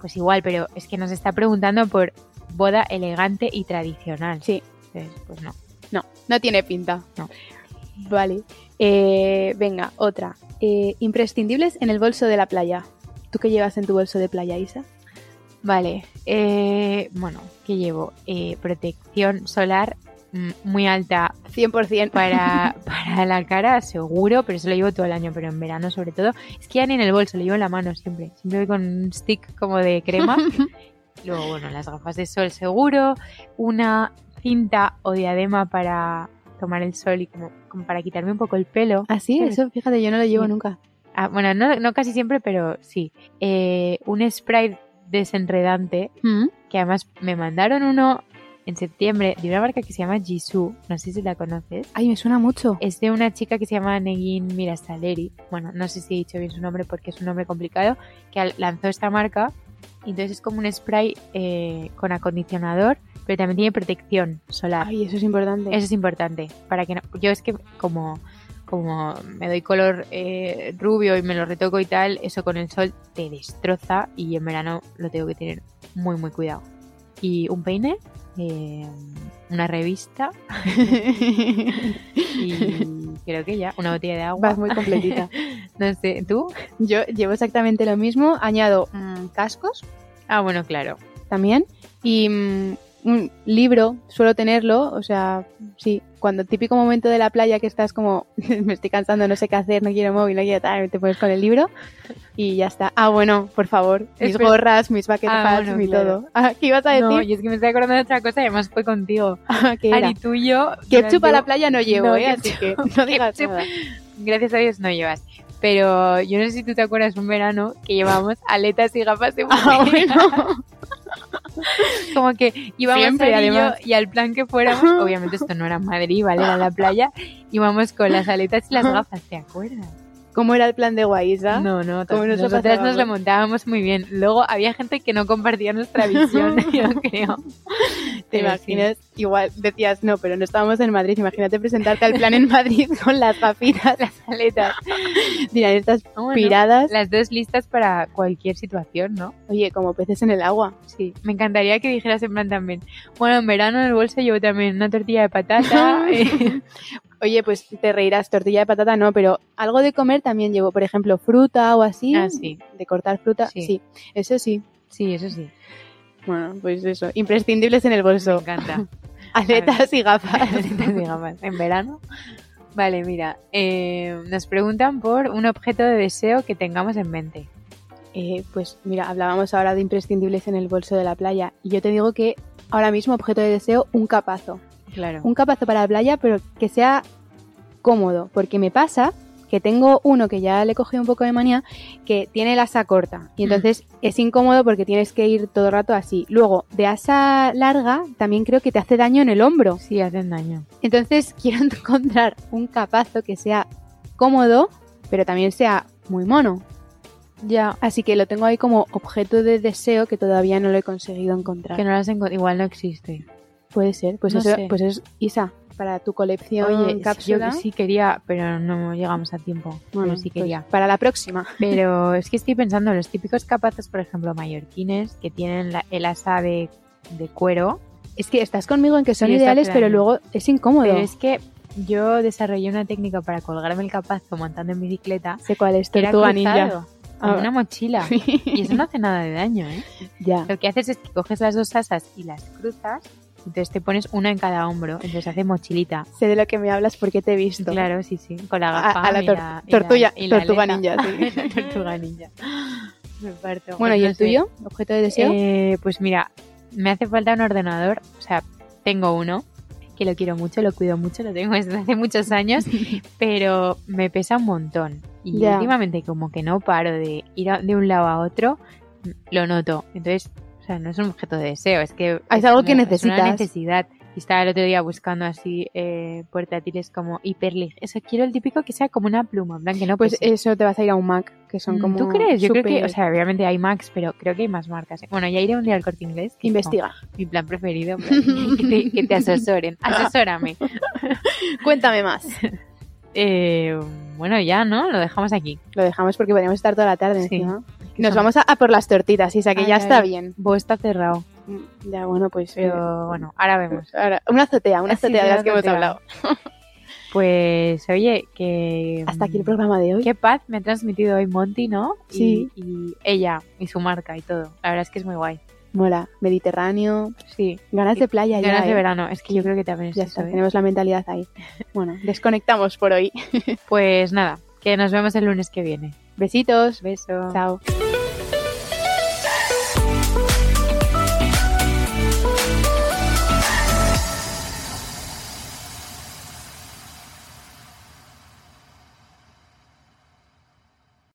pues igual, pero es que nos está preguntando por boda elegante y tradicional. Sí. Entonces, pues no. No, no tiene pinta. No. Vale. Eh, venga, otra. Eh, imprescindibles en el bolso de la playa. ¿Tú qué llevas en tu bolso de playa, Isa? Vale, eh, bueno, ¿qué llevo? Eh, protección solar mm, muy alta 100%. para, para la cara, seguro, pero eso lo llevo todo el año, pero en verano sobre todo. Es que ya ni en el bolso, lo llevo en la mano siempre. Siempre voy con un stick como de crema. Luego, bueno, las gafas de sol seguro, una cinta o diadema para tomar el sol y como, como para quitarme un poco el pelo. Así, Sí. eso, fíjate, yo no lo llevo Sí. nunca. Ah, bueno, no, no casi siempre, pero sí. Eh, un spray desenredante, Mm. que además me mandaron uno en septiembre de una marca que se llama Jisoo, no sé si la conoces. Ay, me suena mucho. Es de una chica que se llama Negin Mirasaleri. Bueno, no sé si he dicho bien su nombre porque es un nombre complicado. Que lanzó esta marca. Entonces es como un spray eh, con acondicionador, pero también tiene protección solar. Ay, eso es importante. Eso es importante. Para que no- yo es que como como me doy color eh, rubio y me lo retoco y tal, eso con el sol te destroza y en verano lo tengo que tener muy muy cuidado. Y un peine, eh, una revista y creo que ya una botella de agua. Vas muy completita. No sé, ¿tú? Yo llevo exactamente lo mismo. Añado mm, cascos Ah, bueno, claro. también. Y mm, un libro, suelo tenerlo. O sea, sí, cuando típico momento de la playa que estás como, me estoy cansando, no sé qué hacer, no quiero móvil, no quiero tal, te pones con el libro y ya está. Ah, bueno, por favor, mis Espera. gorras, mis bucket Ah, bueno, mi claro. todo. Ah, ¿Qué ibas a decir? No, y es que me estoy acordando de otra cosa y además fue contigo. Ah, ¿qué era? Ari, tú y yo. Ketchup a durante- la playa no llevo, No, ¿eh? Así que no digas nada. Gracias a Dios no llevas. Pero yo no sé si tú te acuerdas un verano que llevábamos aletas y gafas de Ah, bueno. Como que íbamos Siempre, Ari y yo, además. y al plan que fuéramos, obviamente esto no era Madrid, ¿vale? Era la playa, íbamos con las aletas y las gafas, ¿te acuerdas? ¿Cómo era el plan de Guaisa? No, no, ¿Cómo nos nosotras nos lo montábamos muy bien. Luego había gente que no compartía nuestra visión, yo creo. ¿Te Pero sí. imaginas? Igual decías, no, pero no estábamos en Madrid. Imagínate presentarte al plan en Madrid con las gafitas, Las aletas. dirán estas bueno, piradas. Las dos listas para cualquier situación, ¿no? Oye, como peces en el agua. Sí, me encantaría que dijeras en plan también. Bueno, en verano en el bolso llevo también una tortilla de patata. eh, Oye, pues te reirás, tortilla de patata no, pero algo de comer también llevo, por ejemplo, fruta o así. Ah, sí. De cortar fruta, Sí. sí. Eso sí. sí, eso sí. Bueno, pues eso. Imprescindibles en el Me bolso. encanta. Aletas y gafas. Aletas y gafas. en verano. Vale, mira. eh, nos preguntan por un objeto de deseo que tengamos en mente. Eh, pues mira, hablábamos ahora de imprescindibles en el bolso de la playa. Y yo te digo que ahora mismo, objeto de deseo, un capazo. Claro. un capazo para la playa, pero que sea cómodo, porque me pasa que tengo uno que ya le cogí un poco de manía, que tiene el asa corta y entonces es incómodo porque tienes que ir todo el rato así. Luego, de asa larga, también creo que te hace daño en el hombro. Sí, hacen daño. Entonces quiero encontrar un capazo que sea cómodo, pero también sea muy mono. Ya. Así que lo tengo ahí como objeto de deseo que todavía no lo he conseguido encontrar. Que no Igual no existe. Puede ser, pues No eso, sé. pues es Isa, para tu colección Oye, cápsula. yo sí quería, pero no llegamos a tiempo. Bueno, sí pues quería. para la próxima. Pero es que estoy pensando en los típicos capazos, por ejemplo, mallorquines, que tienen la- el asa de, de cuero. Es que estás conmigo en que son ideales, pero luego es incómodo. Pero es que yo desarrollé una técnica para colgarme el capazo montando en bicicleta. Sé cuál es, tortuga ninja. como Ah. una mochila. Y eso no hace nada de daño, ¿eh? Ya. Lo que haces es que coges las dos asas y las cruzas Entonces te pones una en cada hombro, entonces hace mochilita. Sé de lo que me hablas porque te he visto. Claro, sí, sí. Con la gafa. a la tor- tortuga, la- y la tortuga ninja, sí. La tortuga ninja. Me parto. Bueno, ¿y el sé. tuyo? ¿Objeto de deseo? Eh, pues mira, me hace falta un ordenador. O sea, tengo uno que lo quiero mucho, lo cuido mucho, lo tengo desde hace muchos años, pero me pesa un montón. Y últimamente como que no paro de ir a- de un lado a otro, lo noto. Entonces, sea, no es un objeto de deseo, es que Es algo que necesitas. Es una necesidad. Y estaba el otro día buscando así eh, portátiles como hiperlig. Eso quiero el típico que sea como una pluma, en plan que no Pues pese. eso te vas a ir a un Mac, que son Mm, como. ¿Tú crees? Yo creo que, o sea, obviamente hay Macs, pero creo que hay más marcas. ¿eh? Bueno, ya iré un día al corte inglés. que es Investiga. mi plan preferido. en plan, que, te, que te asesoren. Asesórame. Cuéntame más. Eh, bueno, ya, ¿no? Lo dejamos aquí. Lo dejamos porque podríamos estar toda la tarde Sí. encima. Nos vamos a, a por las tortitas, Isa, que Ay, ya ay, está ay. bien. Bo está cerrado. Mm, Ya, bueno, pues. eh, Pero bueno, ahora vemos. ahora, una azotea, una azotea sí, de las que hemos hablado. Pues, oye, que. Hasta aquí el programa de hoy. Qué paz me ha transmitido hoy Monty, ¿no? Sí. Y, ella, y su marca y todo. La verdad es que es muy guay. Mola. Mediterráneo. Sí. Ganas de playa ya. Ganas de ¿eh? verano. Es que yo creo que también es Ya eso, está, ¿eh? tenemos la mentalidad ahí. Bueno, desconectamos por hoy. Pues nada, que nos vemos el lunes que viene. Besitos. Beso. Chao.